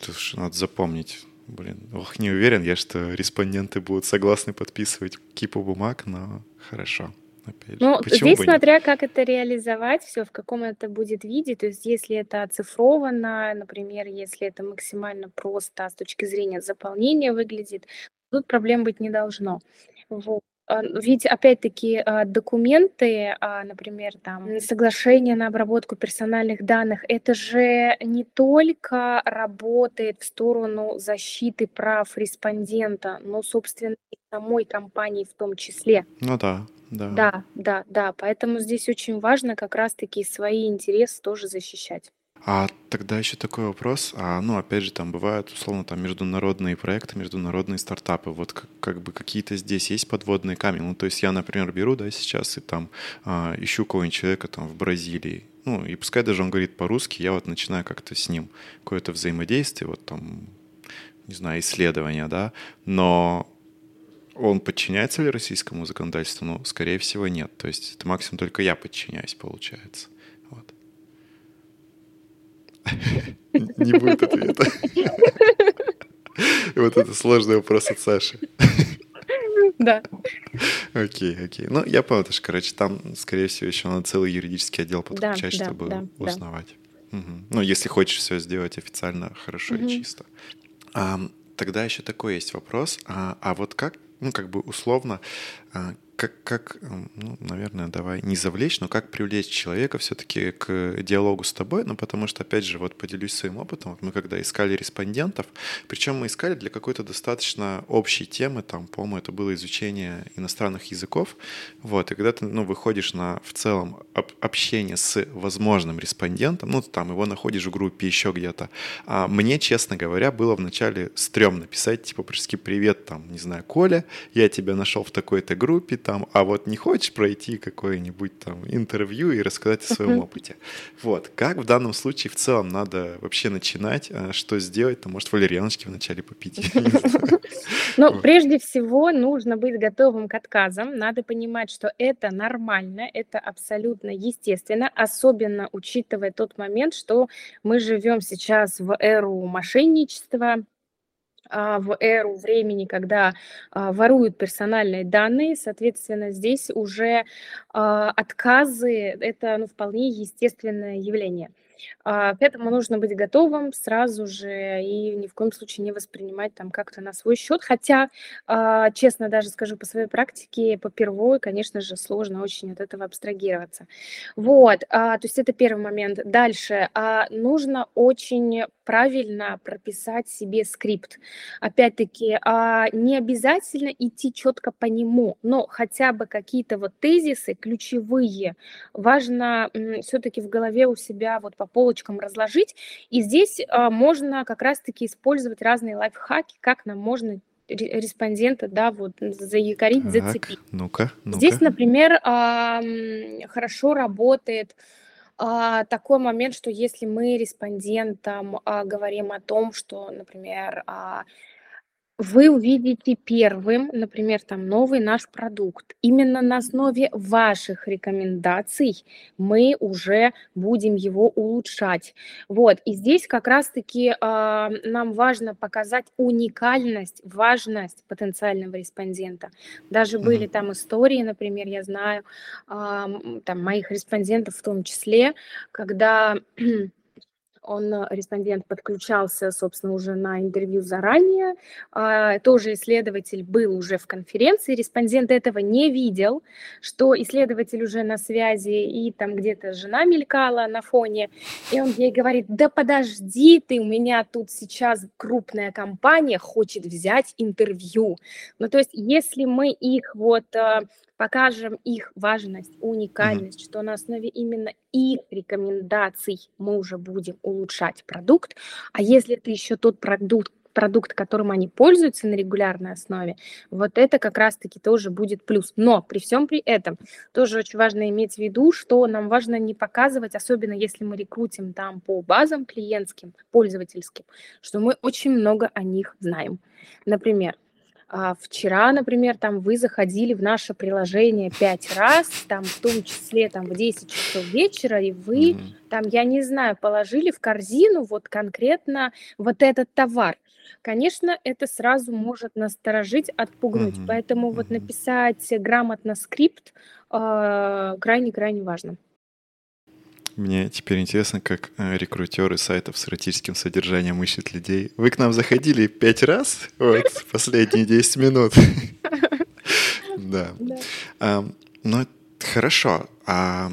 Тут надо запомнить Блин, ох, не уверен я, что респонденты будут согласны подписывать кипу бумаг, но хорошо. Опять ну, Почему здесь смотря нет? как это реализовать, все, в каком это будет виде. То есть, если это оцифровано, например, если это максимально просто с точки зрения заполнения выглядит, тут проблем быть не должно. Вот. А, ведь, опять-таки, а, документы, а, например, там, соглашение на обработку персональных данных, это же не только работает в сторону защиты прав респондента, но, собственно, и самой компании в том числе. Ну да, да. Да, да, да. Поэтому здесь очень важно как раз-таки свои интересы тоже защищать. А тогда еще такой вопрос. А, ну, опять же, там бывают, условно, там международные проекты, международные стартапы. Вот как, как бы какие-то здесь есть подводные камни. Ну, то есть я, например, беру, да, сейчас и там а, ищу кого-нибудь человека там в Бразилии. Ну, и пускай даже он говорит по-русски, я вот начинаю как-то с ним какое-то взаимодействие, вот там, не знаю, исследования, да, но он подчиняется ли российскому законодательству? Ну, скорее всего, нет. То есть это максимум только я подчиняюсь, получается. Не будет ответа. Вот это сложный вопрос от Саши. Да. Окей, окей. Ну, я понял, что, короче, там, скорее всего, еще надо целый юридический отдел подключать, чтобы узнавать. Ну, если хочешь все сделать официально, хорошо и чисто. Тогда еще такой есть вопрос. А, а вот как, ну, как бы условно, а, как, как, ну, наверное, давай не завлечь, но как привлечь человека все-таки к диалогу с тобой, ну, потому что, опять же, вот поделюсь своим опытом, вот мы когда искали респондентов, причем мы искали для какой-то достаточно общей темы, там, по-моему, это было изучение иностранных языков, вот, и когда ты, ну, выходишь на, в целом, об, общение с возможным респондентом, ну, там, его находишь в группе еще где-то, а мне, честно говоря, было вначале стрёмно писать, типа, практически привет, там, не знаю, Коля, я тебя нашел в такой-то группе, там, а вот не хочешь пройти какое-нибудь там интервью и рассказать о своем опыте. Вот. Как в данном случае в целом надо вообще начинать, а, что сделать? Там, может, валерьяночки вначале попить? Ну, прежде всего, нужно быть готовым к отказам. Надо понимать, что это нормально, это абсолютно естественно, особенно учитывая тот момент, что мы живем сейчас в эру мошенничества, в эру времени, когда а, воруют персональные данные, соответственно, здесь уже а, отказы – это ну, вполне естественное явление. А, к этому нужно быть готовым сразу же и ни в коем случае не воспринимать там как-то на свой счет. Хотя, а, честно даже скажу по своей практике, по первой, конечно же, сложно очень от этого абстрагироваться. Вот, а, то есть это первый момент. Дальше, нужно очень правильно прописать себе скрипт. Опять-таки, не обязательно идти четко по нему, но хотя бы какие-то вот тезисы ключевые важно все-таки в голове у себя вот по полочкам разложить. И здесь а, можно как раз-таки использовать разные лайфхаки, как нам можно респондента, да, вот заякорить, так, зацепить. Ну-ка, ну-ка. Здесь, например, а, хорошо работает а, такой момент, что если мы респондентам говорим о том, что, например, вы увидите первым, например, там новый наш продукт. Именно на основе ваших рекомендаций мы уже будем его улучшать. Вот, и здесь как раз-таки э, нам важно показать уникальность, важность потенциального респондента. Даже были там истории, например, я знаю, э, там моих респондентов в том числе, когда он, э, респондент, подключался, собственно, уже на интервью заранее. А, тоже исследователь был уже в конференции, респондент этого не видел, что исследователь уже на связи, и там где-то жена мелькала на фоне, и он ей говорит, да подожди ты, у меня тут сейчас крупная компания хочет взять интервью. Ну, то есть, если мы их вот э, покажем их важность, уникальность, mm-hmm. что на основе именно их рекомендаций мы уже будем улучшать продукт. А если это еще тот продукт, продукт, которым они пользуются на регулярной основе, вот это как раз-таки тоже будет плюс. Но при всем при этом тоже очень важно иметь в виду, что нам важно не показывать, особенно если мы рекрутим там по базам клиентским, пользовательским, что мы очень много о них знаем. Например, вчера, например, там вы заходили в наше приложение пять раз, там в том числе там в 10 часов вечера, и вы mm-hmm. там, я не знаю, положили в корзину вот конкретно вот этот товар. Конечно, это сразу может насторожить, отпугнуть. Mm-hmm. Поэтому mm-hmm. вот написать грамотно скрипт а, крайне-крайне важно. Мне теперь интересно, как э, рекрутеры сайтов с эротическим содержанием ищут людей. Вы к нам заходили пять раз, вот, последние 10 минут. Да. Ну, хорошо. А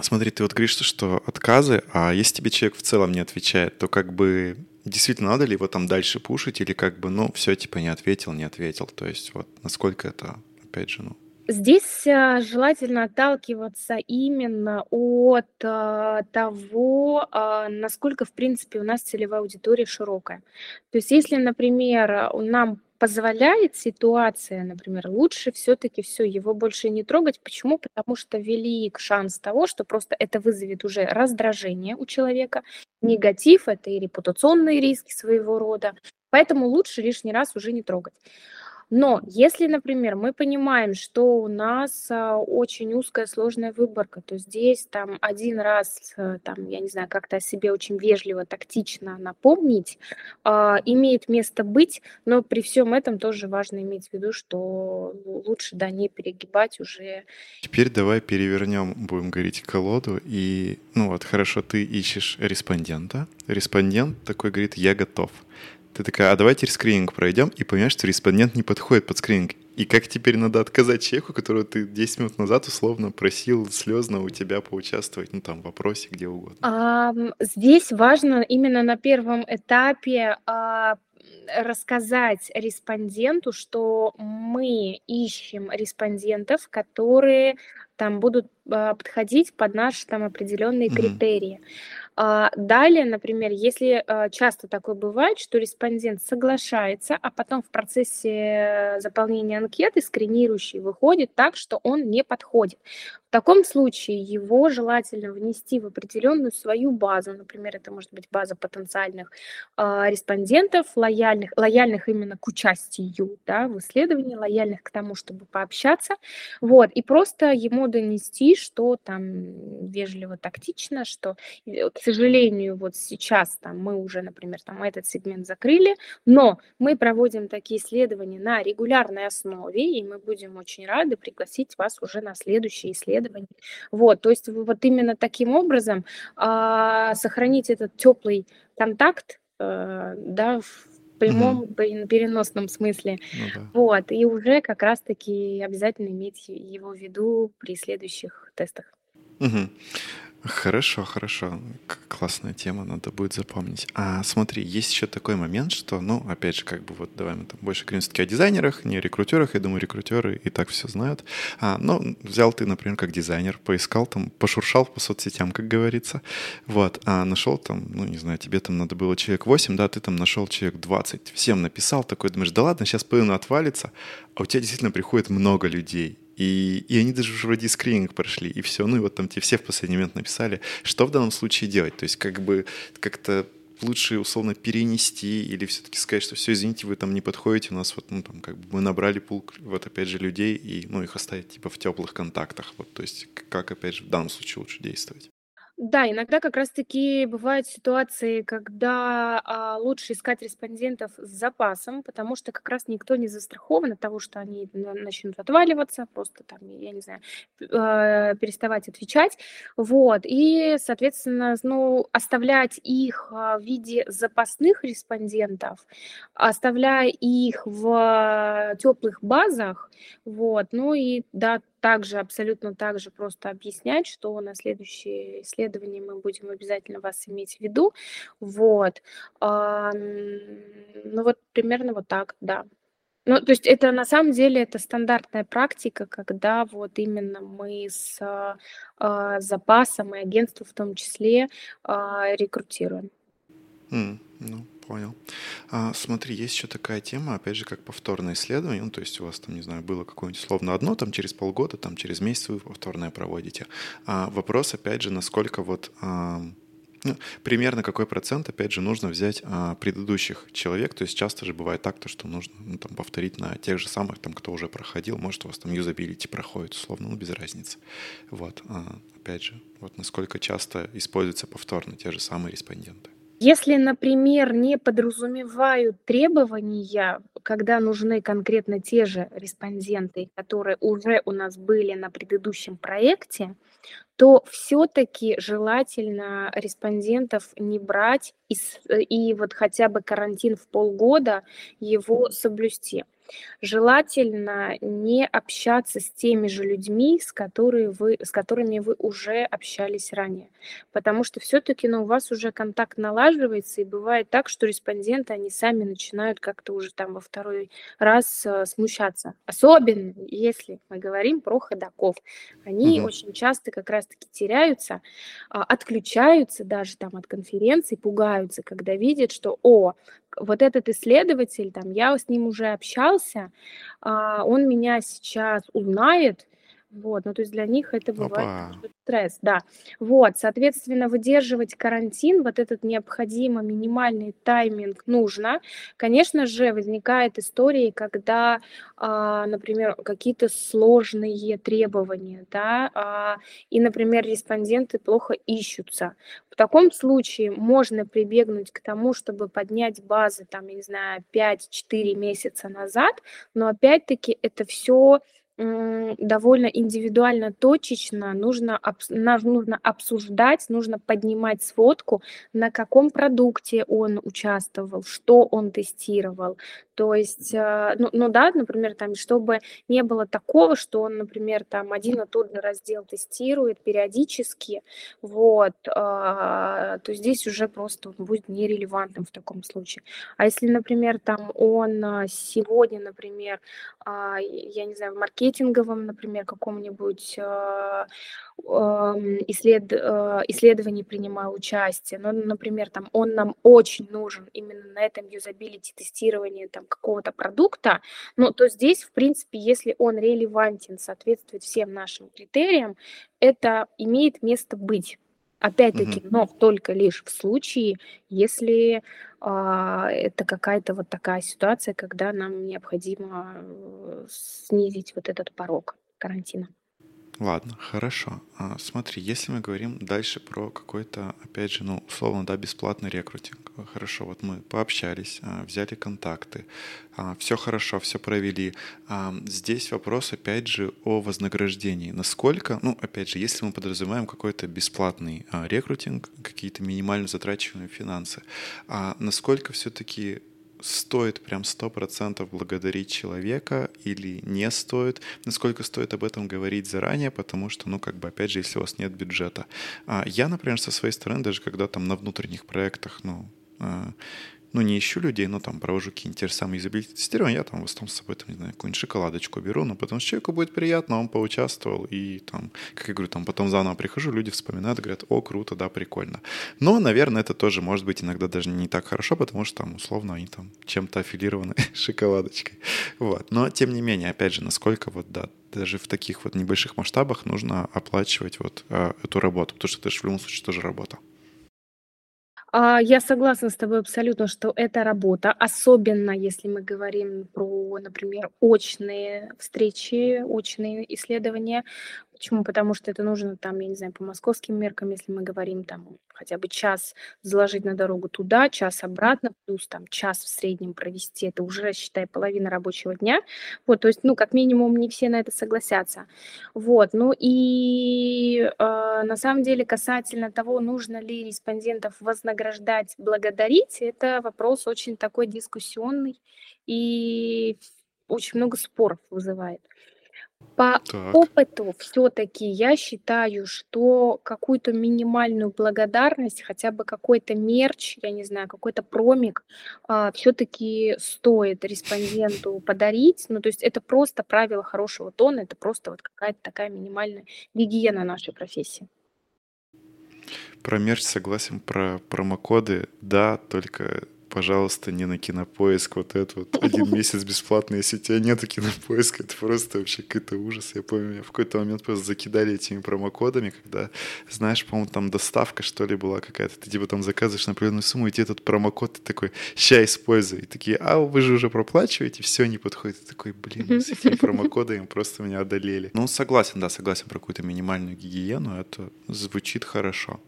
смотри, ты вот говоришь, что отказы, а если тебе человек в целом не отвечает, то как бы действительно надо ли его там дальше пушить или как бы, ну, все, типа, не ответил, не ответил. То есть вот насколько это, опять же, ну, Здесь а, желательно отталкиваться именно от а, того, а, насколько, в принципе, у нас целевая аудитория широкая. То есть, если, например, нам позволяет ситуация, например, лучше все-таки все, его больше не трогать. Почему? Потому что велик шанс того, что просто это вызовет уже раздражение у человека, негатив, это и репутационные риски своего рода. Поэтому лучше лишний раз уже не трогать. Но если, например, мы понимаем, что у нас а, очень узкая, сложная выборка, то здесь там один раз, э, там, я не знаю, как-то о себе очень вежливо, тактично напомнить, а, имеет место быть, но при всем этом тоже важно иметь в виду, что лучше, да, не перегибать уже. Теперь давай перевернем, будем говорить, колоду, и, ну вот, хорошо, ты ищешь респондента, респондент такой говорит, я готов. Ты такая, а давайте скрининг пройдем, и понимаешь, что респондент не подходит под скрининг. И как теперь надо отказать человеку, которого ты 10 минут назад условно просил слезно у тебя поучаствовать, ну там, в вопросе, где угодно? А, здесь важно именно на первом этапе а, рассказать респонденту, что мы ищем респондентов, которые там будут а, подходить под наши там определенные mm-hmm. критерии. А, далее, например, если а, часто такое бывает, что респондент соглашается, а потом в процессе заполнения анкеты скринирующий выходит так, что он не подходит. В таком случае его желательно внести в определенную свою базу, например, это может быть база потенциальных э, респондентов, лояльных, лояльных именно к участию да, в исследовании, лояльных к тому, чтобы пообщаться, вот, и просто ему донести, что там вежливо, тактично, что, сожалению, вот сейчас там мы уже, например, там этот сегмент закрыли, но мы проводим такие исследования на регулярной основе, и мы будем очень рады пригласить вас уже на следующие исследования. Вот, то есть вот именно таким образом а, сохранить этот теплый контакт, а, да, в прямом, угу. переносном смысле. Ну, да. Вот, и уже как раз-таки обязательно иметь его в виду при следующих тестах. Угу. Хорошо, хорошо. Классная тема, надо будет запомнить. А смотри, есть еще такой момент, что, ну, опять же, как бы вот давай мы там больше говорим все-таки о дизайнерах, не о рекрутерах. Я думаю, рекрутеры и так все знают. А, ну, взял ты, например, как дизайнер, поискал там, пошуршал по соцсетям, как говорится. Вот, а нашел там, ну, не знаю, тебе там надо было человек 8, да, ты там нашел человек 20. Всем написал, такой, думаешь, да ладно, сейчас половина отвалится. А у тебя действительно приходит много людей. И, и они даже уже вроде скрининг прошли, и все. Ну и вот там тебе все в последний момент написали, что в данном случае делать. То есть как бы как-то лучше условно перенести или все-таки сказать, что все, извините, вы там не подходите, у нас вот, ну, там, как бы мы набрали пул, вот опять же, людей, и, ну, их оставить, типа, в теплых контактах, вот, то есть как, опять же, в данном случае лучше действовать. Да, иногда как раз-таки бывают ситуации, когда а, лучше искать респондентов с запасом, потому что как раз никто не застрахован от того, что они начнут отваливаться, просто там, я не знаю, э, переставать отвечать. Вот. И, соответственно, ну, оставлять их а, в виде запасных респондентов, оставляя их в теплых базах, вот, ну и да, также, абсолютно так же просто объяснять, что на следующее исследование мы будем обязательно вас иметь в виду. Вот. А, ну вот примерно вот так, да. Ну, то есть это на самом деле это стандартная практика, когда вот именно мы с а, запасом и агентством в том числе а, рекрутируем. Mm, ну, Понял. А, смотри, есть еще такая тема, опять же, как повторное исследование. Ну, то есть у вас там, не знаю, было какое-нибудь словно одно, там через полгода, там через месяц вы повторное проводите. А, вопрос, опять же, насколько вот а, ну, примерно какой процент, опять же, нужно взять а, предыдущих человек. То есть часто же бывает так, то, что нужно ну, там, повторить на тех же самых, там, кто уже проходил. Может, у вас там юзабилити проходит, условно, ну, без разницы. Вот, а, опять же, вот насколько часто используются повторно те же самые респонденты. Если, например, не подразумевают требования, когда нужны конкретно те же респонденты, которые уже у нас были на предыдущем проекте, то все-таки желательно респондентов не брать и, и вот хотя бы карантин в полгода его соблюсти. Желательно не общаться с теми же людьми, с, которые вы, с которыми вы уже общались ранее, потому что все-таки ну, у вас уже контакт налаживается, и бывает так, что респонденты, они сами начинают как-то уже там во второй раз э, смущаться. Особенно если мы говорим про ходаков. Они угу. очень часто как раз-таки теряются, а, отключаются даже там от конференций, пугаются, когда видят, что, о, вот этот исследователь, там, я с ним уже общался, а, он меня сейчас узнает, вот, ну то есть для них это бывает стресс, да. Вот, соответственно, выдерживать карантин, вот этот необходимый минимальный тайминг нужно. Конечно же, возникает истории, когда, а, например, какие-то сложные требования, да, а, и, например, респонденты плохо ищутся. В таком случае можно прибегнуть к тому, чтобы поднять базы, там, я не знаю, 5-4 месяца назад, но опять-таки это все довольно индивидуально, точечно. Нужно, нужно обсуждать, нужно поднимать сводку, на каком продукте он участвовал, что он тестировал. То есть, э, ну, ну да, например, там, чтобы не было такого, что он, например, там один и тот же раздел тестирует периодически, вот, а, то здесь уже просто он будет нерелевантным в таком случае. А если, например, там он а, сегодня, например, я не знаю, в маркетинговом, например, каком-нибудь исслед, исследовании принимал участие, но, например, там он нам очень нужен именно на этом юзабилити тестировании там какого-то продукта, ну, то здесь, в принципе, если он релевантен, соответствует всем нашим критериям, это имеет место быть. Опять-таки, угу. но только лишь в случае, если а, это какая-то вот такая ситуация, когда нам необходимо э, снизить вот этот порог карантина. Ладно, хорошо. А, смотри, если мы говорим дальше про какой-то, опять же, ну, условно, да, бесплатный рекрутинг. Хорошо, вот мы пообщались, а, взяли контакты, а, все хорошо, все провели. Здесь вопрос, опять же, о вознаграждении. Насколько, ну, опять же, если мы подразумеваем какой-то бесплатный рекрутинг, какие-то минимально затрачиваемые финансы, насколько все-таки стоит прям сто процентов благодарить человека или не стоит, насколько стоит об этом говорить заранее, потому что, ну, как бы, опять же, если у вас нет бюджета. А я, например, со своей стороны, даже когда там на внутренних проектах, ну, а, ну, не ищу людей, но там провожу какие-нибудь те же самые юзабилити тестирования, я там в основном с собой, там, не знаю, какую-нибудь шоколадочку беру, но потому что человеку будет приятно, он поучаствовал, и там, как я говорю, там потом заново прихожу, люди вспоминают, говорят, о, круто, да, прикольно. Но, наверное, это тоже может быть иногда даже не так хорошо, потому что там, условно, они там чем-то аффилированы шоколадочкой. Вот. Но, тем не менее, опять же, насколько вот, да, даже в таких вот небольших масштабах нужно оплачивать вот э, эту работу, потому что это же в любом случае тоже работа. А, я согласна с тобой абсолютно, что это работа, особенно если мы говорим про, например, очные встречи, очные исследования. Почему? Потому что это нужно там, я не знаю, по московским меркам, если мы говорим там хотя бы час заложить на дорогу туда, час обратно, плюс там час в среднем провести, это уже, считай, половина рабочего дня. Вот, то есть, ну, как минимум, не все на это согласятся. Вот, ну и э, на самом деле касательно того, нужно ли респондентов вознаграждать, благодарить, это вопрос очень такой дискуссионный и очень много споров вызывает. По Так. опыту все-таки я считаю, что какую-то минимальную благодарность, хотя бы какой-то мерч, я не знаю, какой-то промик, а, все-таки стоит респонденту подарить. Ну, то есть это просто правило хорошего тона, это просто вот какая-то такая минимальная гигиена нашей профессии. Про мерч согласен, про промокоды, да, только пожалуйста, не на кинопоиск вот это вот один месяц бесплатно, если у тебя нету кинопоиска, это просто вообще какой-то ужас. Я помню, меня в какой-то момент просто закидали этими промокодами, когда, знаешь, по-моему, там доставка, что ли, была какая-то, ты типа там заказываешь на определенную сумму, и тебе этот промокод, ты такой, ща используй. И такие, а вы же уже проплачиваете, все не подходит. Ты такой, блин, с этими промокодами просто меня одолели. Ну, согласен, да, согласен про какую-то минимальную гигиену, это звучит хорошо.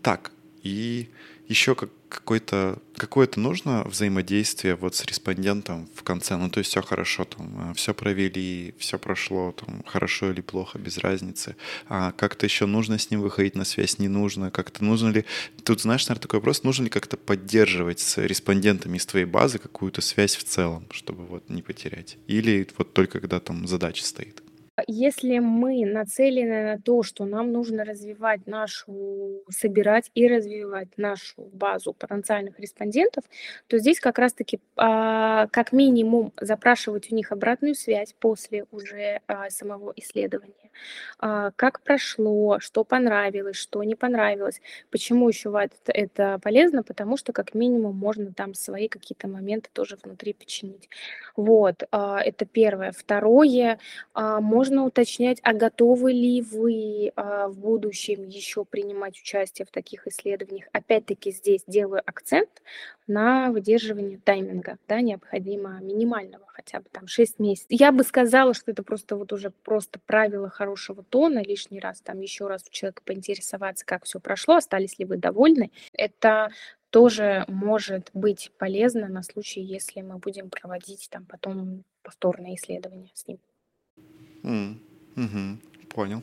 Так, И еще как какое-то какое-то нужно взаимодействие вот с респондентом в конце. Ну, то есть все хорошо, там, все провели, все прошло, там, хорошо или плохо, без разницы. А как-то еще нужно с ним выходить на связь, не нужно, как-то нужно ли... Тут, знаешь, наверное, такой вопрос, нужно ли как-то поддерживать с респондентами из твоей базы какую-то связь в целом, чтобы вот не потерять? Или вот только когда там задача стоит? Если мы нацелены на то, что нам нужно развивать нашу, собирать и развивать нашу базу потенциальных респондентов, то здесь как раз-таки а, как минимум запрашивать у них обратную связь после уже а, самого исследования. А, как прошло, что понравилось, что не понравилось. Почему еще это, полезно? Потому что как минимум можно там свои какие-то моменты тоже внутри починить. Вот, а, это первое. Второе, а, можно можно уточнять, а готовы ли вы а, в будущем еще принимать участие в таких исследованиях. Опять-таки здесь делаю акцент на выдерживание тайминга, да, необходимо минимального, хотя бы там 6 месяцев. Я бы сказала, что это просто вот уже просто правило хорошего тона, лишний раз там еще раз у человека поинтересоваться, как все прошло, остались ли вы довольны. Это тоже может быть полезно на случай, если мы будем проводить там потом повторное исследование с ним. М, мгм. Понял.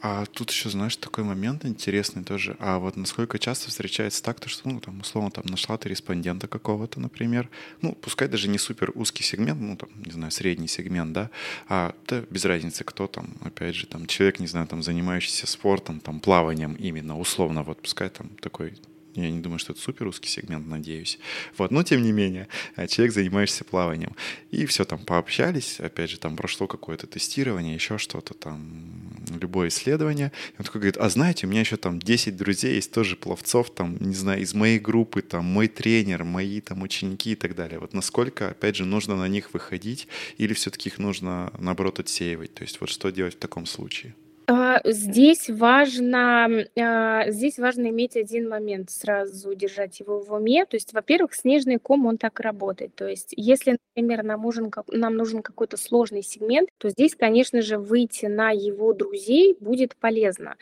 А тут еще, знаешь, такой момент интересный тоже. А вот насколько часто встречается так, то что, ну, там, условно, там, нашла ты респондента какого-то, например, ну, пускай даже не супер узкий сегмент, ну, там, не знаю, средний сегмент, да, а да, без разницы, кто там, опять же, там, человек, не знаю, там, занимающийся спортом, там, плаванием именно, условно, вот, пускай там такой я не думаю, что это супер узкий сегмент, надеюсь. Вот, но тем не менее, э, человек, занимаешься плаванием. И все там пообщались, опять же, там прошло какое-то тестирование, еще что-то там, любое исследование. И он такой говорит, а знаете, у меня еще там 10 друзей есть тоже пловцов, там, не знаю, из моей группы, там, мой тренер, мои там ученики и так далее. Вот насколько, опять же, нужно на них выходить или все-таки их нужно, наоборот, отсеивать? То есть вот что делать в таком случае? А, здесь важно, а, здесь важно иметь один момент, сразу держать его в уме. То есть, во-первых, снежный ком, он так работает. То есть, если, например, нам нужен, нам нужен какой-то сложный сегмент, то здесь, конечно же, выйти на его друзей будет полезно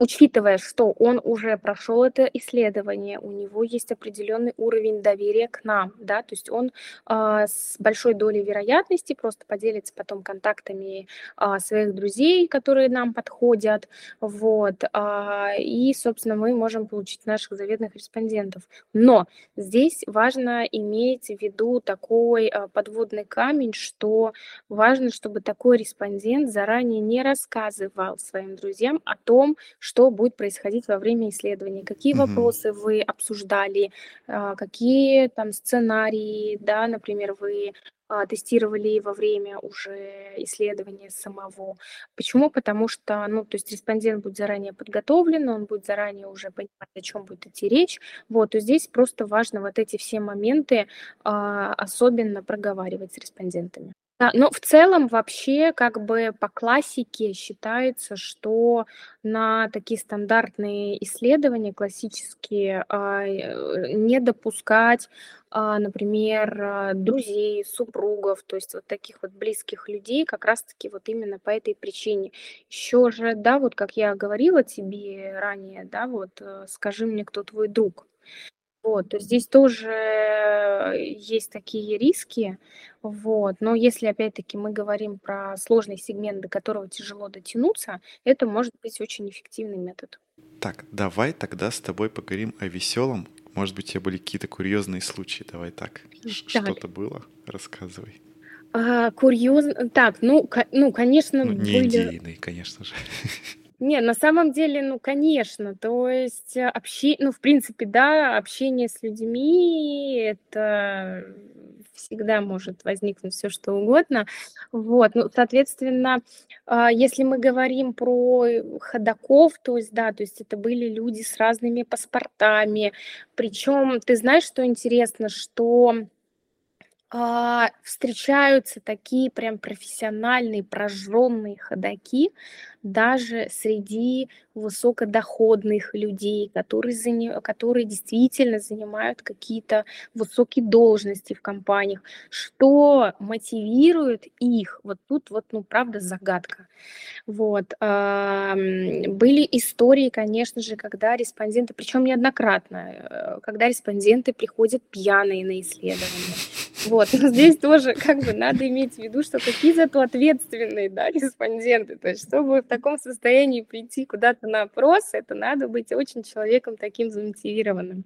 учитывая, что он уже прошел это исследование, у него есть определенный уровень доверия к нам, да, то есть он э, с большой долей вероятности просто поделится потом контактами э, своих друзей, которые нам подходят, вот, э, и, собственно, мы можем получить наших заветных респондентов. Но здесь важно иметь в виду такой э, подводный камень, что важно, чтобы такой респондент заранее не рассказывал своим друзьям о том, что будет происходить во время исследования, какие угу. вопросы вы обсуждали, а, какие там сценарии, да, например, вы а, тестировали во время уже исследования самого. Почему? Потому что, ну, то есть респондент будет заранее подготовлен, он будет заранее уже понимать, о чем будет идти речь. Вот, то здесь просто важно вот эти все моменты а, особенно проговаривать с респондентами. Но в целом вообще как бы по классике считается, что на такие стандартные исследования классические а, э, не допускать, а, например, а, друзей, супругов, то есть вот таких вот близких людей, как раз-таки вот именно по этой причине. Еще же, да, вот как я говорила тебе ранее, да, вот э, скажи мне, кто твой друг. Вот, то здесь тоже есть такие риски, вот. Но если, опять-таки, мы говорим про сложный сегмент, до которого тяжело дотянуться, это может быть очень эффективный метод. Так, давай тогда с тобой поговорим о веселом. Может быть, у тебя были какие-то курьезные случаи. Давай так. Что-то было? Рассказывай. А, курьезно. Так, ну, ну конечно, ну, не были... идейный, конечно же. Не, на самом деле, ну, конечно, то есть э, общение, ну, в принципе, да, общение с людьми, это всегда может возникнуть все что угодно. Вот, ну, соответственно, а, если мы говорим про ходаков, то есть, да, то есть это были люди с разными паспортами. Причем, ты знаешь, что интересно, что А, встречаются такие прям профессиональные, прожженные ходаки даже среди высокодоходных людей, которые, заня... которые действительно занимают какие-то высокие должности в компаниях. Что мотивирует их? Вот тут вот, ну, правда, загадка. Вот. Были истории, конечно же, когда респонденты, причем неоднократно, э, когда респонденты приходят пьяные на исследование. Вот. Но здесь тоже как бы надо иметь в виду, что какие зато ответственные да, респонденты. То есть, чтобы в таком состоянии прийти куда-то на опрос, это надо быть очень человеком таким замотивированным.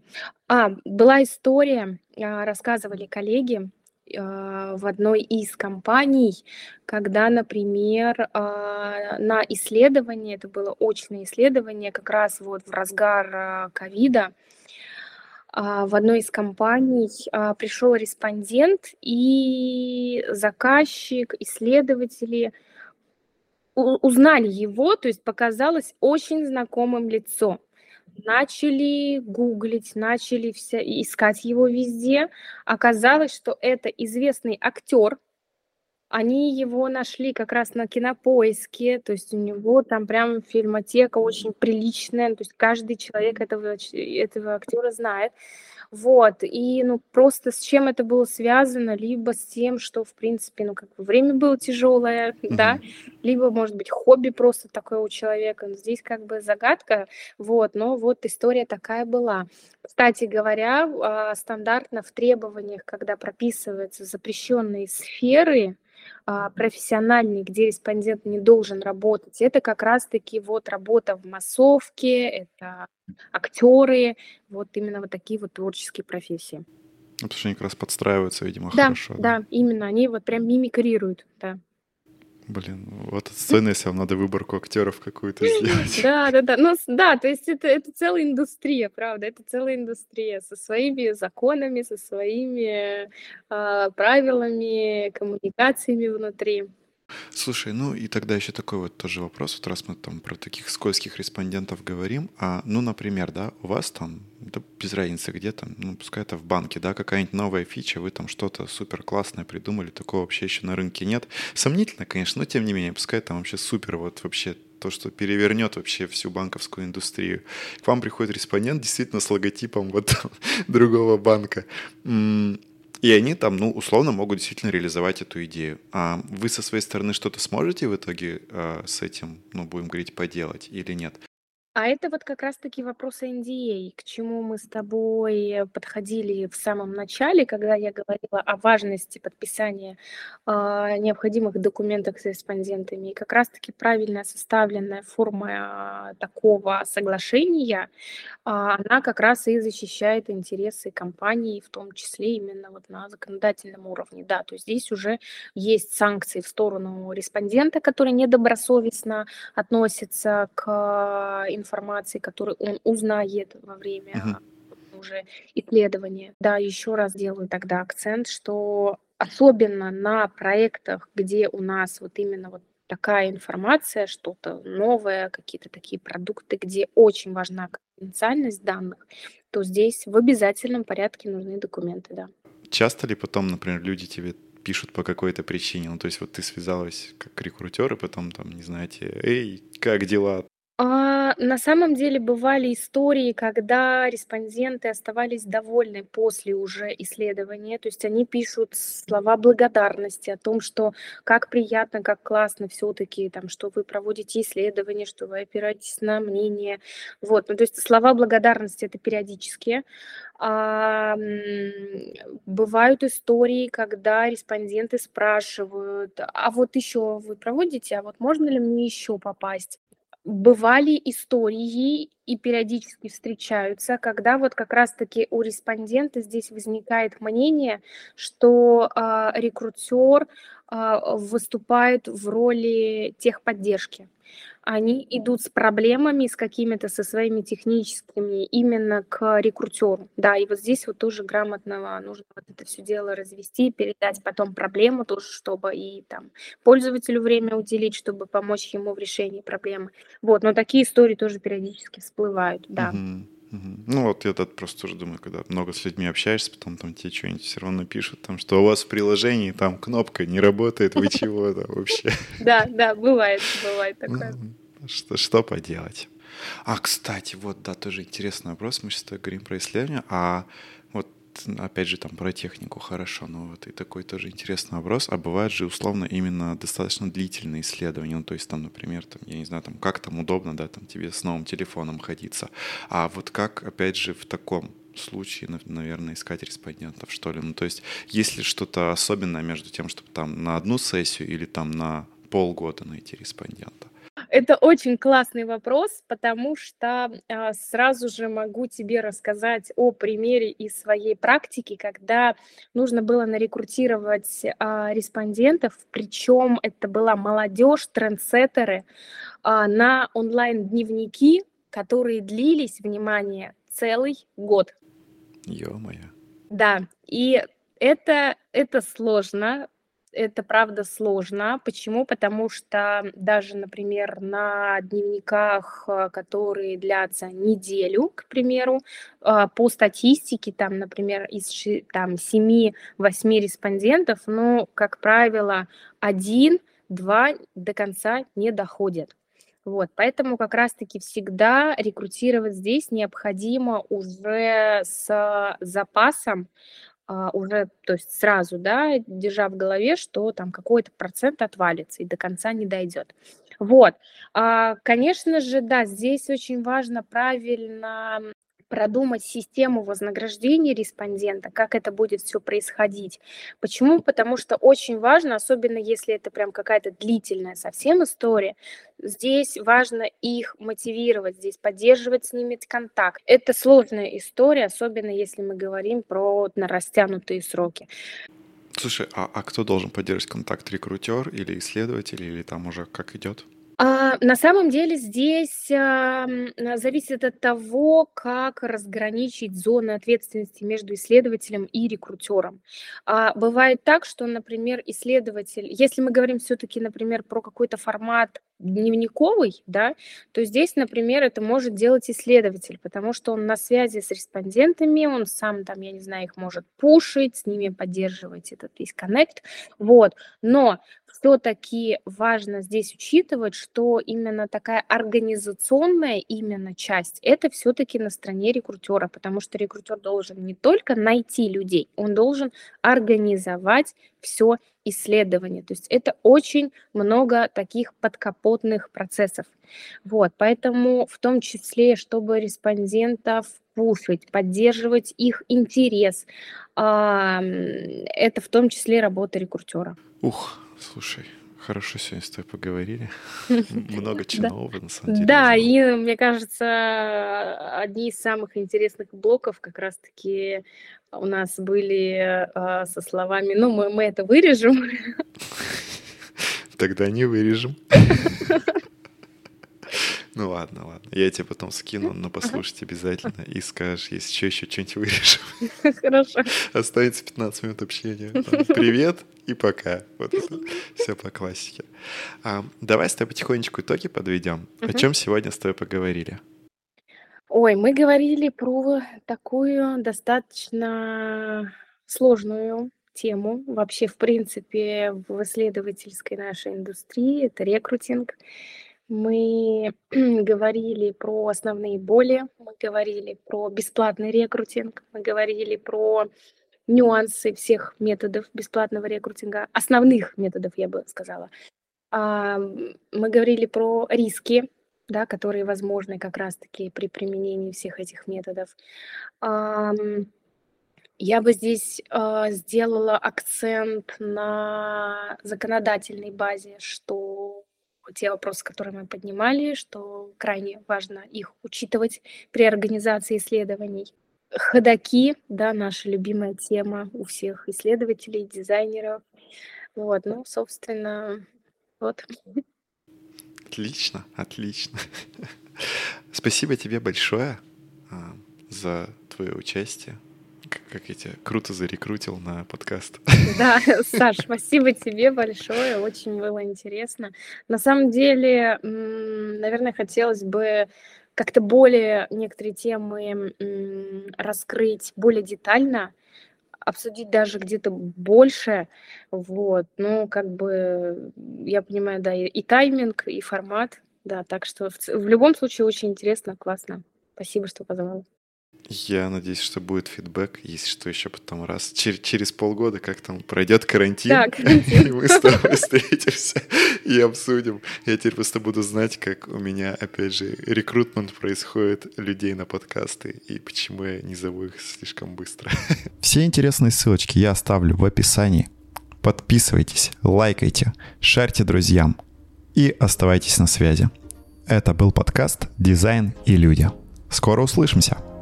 А, была история, а, рассказывали коллеги, а, в одной из компаний, когда, например, а, на исследование, это было очное исследование, как раз вот в разгар ковида, в одной из компаний пришел респондент, и заказчик, исследователи узнали его, то есть показалось очень знакомым лицо начали гуглить, начали вся, искать его везде. Оказалось, что это известный актер. Они его нашли как раз на кинопоиске, то есть у него там прям фильмотека очень приличная, то есть каждый человек этого, этого актера знает. Вот, и, ну, просто с чем это было связано, либо с тем, что, в принципе, ну, как бы время было тяжелое, mm-hmm. да, либо, может быть, хобби просто такое у человека. Но здесь как бы загадка, вот, но вот история такая была. Кстати говоря, а, стандартно в требованиях, когда прописываются запрещенные сферы, профессиональный, где респондент не должен работать, это как раз-таки вот работа в массовке, это актеры, вот именно вот такие вот творческие профессии. Потому что они как раз подстраиваются, видимо, да, хорошо. Да, да, именно, они вот прям мимикрируют, да. Блин, вот сцена, если вам надо выборку актеров какую-то сделать. Да, да, да. Ну, да, то есть это, это целая индустрия, правда, это целая индустрия со своими законами, со своими э, правилами, коммуникациями внутри. Слушай, ну и тогда еще такой вот тоже вопрос, вот раз мы там про таких скользких респондентов говорим, а, ну, например, да, у вас там, да, без разницы где там, ну, пускай это в банке, да, какая-нибудь новая фича, вы там что-то супер классное придумали, такого вообще еще на рынке нет. Сомнительно, конечно, но тем не менее, пускай там вообще супер, вот вообще то, что перевернет вообще всю банковскую индустрию. К вам приходит респондент действительно с логотипом вот другого банка. И они там, ну, условно могут действительно реализовать эту идею. А вы со своей стороны что-то сможете в итоге э, с этим, ну, будем говорить, поделать или нет? А это вот как раз-таки вопросы NDA, к чему мы с тобой подходили в самом начале, когда я говорила о важности подписания э, необходимых документов с респондентами. И как раз-таки правильно составленная форма э, такого соглашения, э, она как раз и защищает интересы компании, в том числе именно вот на законодательном уровне. Да, то есть здесь уже есть санкции в сторону респондента, который недобросовестно относится к которую он узнает во время uh-huh. уже исследования. Да, еще раз делаю тогда акцент, что особенно на проектах, где у нас вот именно вот такая информация, что-то новое, какие-то такие продукты, где очень важна конфиденциальность данных, то здесь в обязательном порядке нужны документы, да. Часто ли потом, например, люди тебе пишут по какой-то причине? Ну, то есть вот ты связалась как рекрутер, и потом там, не знаете, эй, как дела? А, на самом деле бывали истории, когда респонденты оставались довольны после уже исследования, то есть они пишут слова благодарности о том, что как приятно, как классно все-таки, там, что вы проводите исследования, что вы опираетесь на мнение. Вот, ну, то есть слова благодарности это периодические. А, бывают истории, когда респонденты спрашивают, а вот еще вы проводите, а вот можно ли мне еще попасть? Бывали истории и периодически встречаются, когда вот как раз-таки у респондента здесь возникает мнение, что э, рекрутер э, выступает в роли техподдержки они идут с проблемами, с какими-то, со своими техническими именно к рекрутеру. Да, и вот здесь вот тоже грамотно нужно вот это все дело развести, передать потом проблему тоже, чтобы и там пользователю время уделить, чтобы помочь ему в решении проблемы. Вот, но такие истории тоже периодически всплывают, да. Угу. Ну вот я тут просто тоже думаю, когда много с людьми общаешься, потом там тебе что-нибудь все равно пишут, там, что у вас в приложении там кнопка не работает, вы чего там вообще? Да, да, бывает, бывает такое. Что, что поделать? А, кстати, вот, да, тоже интересный вопрос. Мы сейчас говорим про исследования, а опять же, там про технику хорошо, но вот и такой тоже интересный вопрос. А бывают же, условно, именно достаточно длительные исследования, ну, то есть там, например, там, я не знаю, там, как там удобно, да, там, тебе с новым телефоном ходиться. А вот как, опять же, в таком случае, наверное, искать респондентов, что ли? Ну, то есть, есть ли что-то особенное между тем, чтобы там на одну сессию или там на полгода найти респондента? Это очень классный вопрос, потому что а, сразу же могу тебе рассказать о примере из своей практики, когда нужно было нарекрутировать а, респондентов, причем это была молодежь, трендсеттеры, а, на онлайн-дневники, которые длились, внимание, целый год. Ё-моё. Да, и это, это сложно, это правда сложно. Почему? Потому что даже, например, на дневниках, э, которые длятся неделю, к примеру, э, по статистике, там, например, из там, 7-8 респондентов, ну, как правило, один-два до конца не доходят. Вот, поэтому как раз-таки всегда рекрутировать здесь необходимо уже с запасом, а, уже, то есть сразу, да, держа в голове, что там какой-то процент отвалится и до конца не дойдет. Вот, а, конечно же, да, здесь очень важно правильно продумать систему вознаграждения респондента, как это будет все происходить. Почему? Потому что очень важно, особенно если это прям какая-то длительная совсем история, здесь важно их мотивировать, здесь поддерживать с ними контакт. Это сложная история, особенно если мы говорим про на растянутые сроки. Слушай, а, а кто должен поддерживать контакт? Рекрутер или исследователь, или там уже как идет? А, на самом деле здесь а, зависит от того, как разграничить зоны ответственности между исследователем и рекрутером. А, бывает так, что, например, исследователь, если мы говорим все-таки, например, про какой-то формат дневниковый, да, то здесь, например, это может делать исследователь, потому что он на связи с респондентами, он сам там, я не знаю, их может пушить, с ними поддерживать этот весь коннект, вот. Но все-таки важно здесь учитывать, что именно такая организационная именно часть, это все-таки на стороне рекрутера, потому что рекрутер должен не только найти людей, он должен организовать все исследование. То есть это очень много таких подкапотных процессов. Вот, поэтому в том числе, чтобы респондентов пушить, поддерживать их интерес, это в том числе работа рекрутера. Ух, Слушай, хорошо сегодня с тобой поговорили. Много чего на самом деле. Да, и мне кажется, одни из самых интересных блоков как раз-таки у нас были а, со словами, ну, мы, мы это вырежем. Тогда не вырежем. Ну ладно, ладно. Я тебе потом скину, но послушать обязательно и скажешь, если что, еще что-нибудь вырежем. Хорошо. Останется 15 минут общения. Привет и пока. Вот это все по классике. А, давай с тобой потихонечку итоги подведем. О чем сегодня с тобой поговорили? Ой, мы говорили про такую достаточно сложную тему вообще, в принципе, в исследовательской нашей индустрии. Это рекрутинг. Мы говорили про основные боли, мы говорили про бесплатный рекрутинг, мы говорили про нюансы всех методов бесплатного рекрутинга, основных методов, я бы сказала. Мы говорили про риски, да, которые возможны как раз-таки при применении всех этих методов. Я бы здесь э, сделала акцент на законодательной базе, что те вопросы, которые мы поднимали, что крайне важно их учитывать при организации исследований. Ходаки, да, наша любимая тема у всех исследователей, дизайнеров. Вот, ну, собственно, вот. Отлично, отлично. Спасибо тебе большое а, за твое участие как я тебя круто зарекрутил на подкаст. Да, Саш, спасибо тебе большое, очень было интересно. На самом деле, наверное, хотелось бы как-то более некоторые темы раскрыть более детально, обсудить даже где-то больше, вот, ну, как бы, я понимаю, да, и, тайминг, и формат, да, так что в, в любом случае очень интересно, классно. Спасибо, что позвала. Я надеюсь, что будет фидбэк, если что, еще потом раз. Чер- через полгода, как там пройдет карантин, да, карантин. и мы с тобой встретимся и обсудим. Я теперь просто буду знать, как у меня, опять же, рекрутмент происходит людей на подкасты и почему я не зову их слишком быстро. Все интересные ссылочки я оставлю в описании. Подписывайтесь, лайкайте, шарьте друзьям и оставайтесь на связи. Это был подкаст «Дизайн и люди». Скоро услышимся!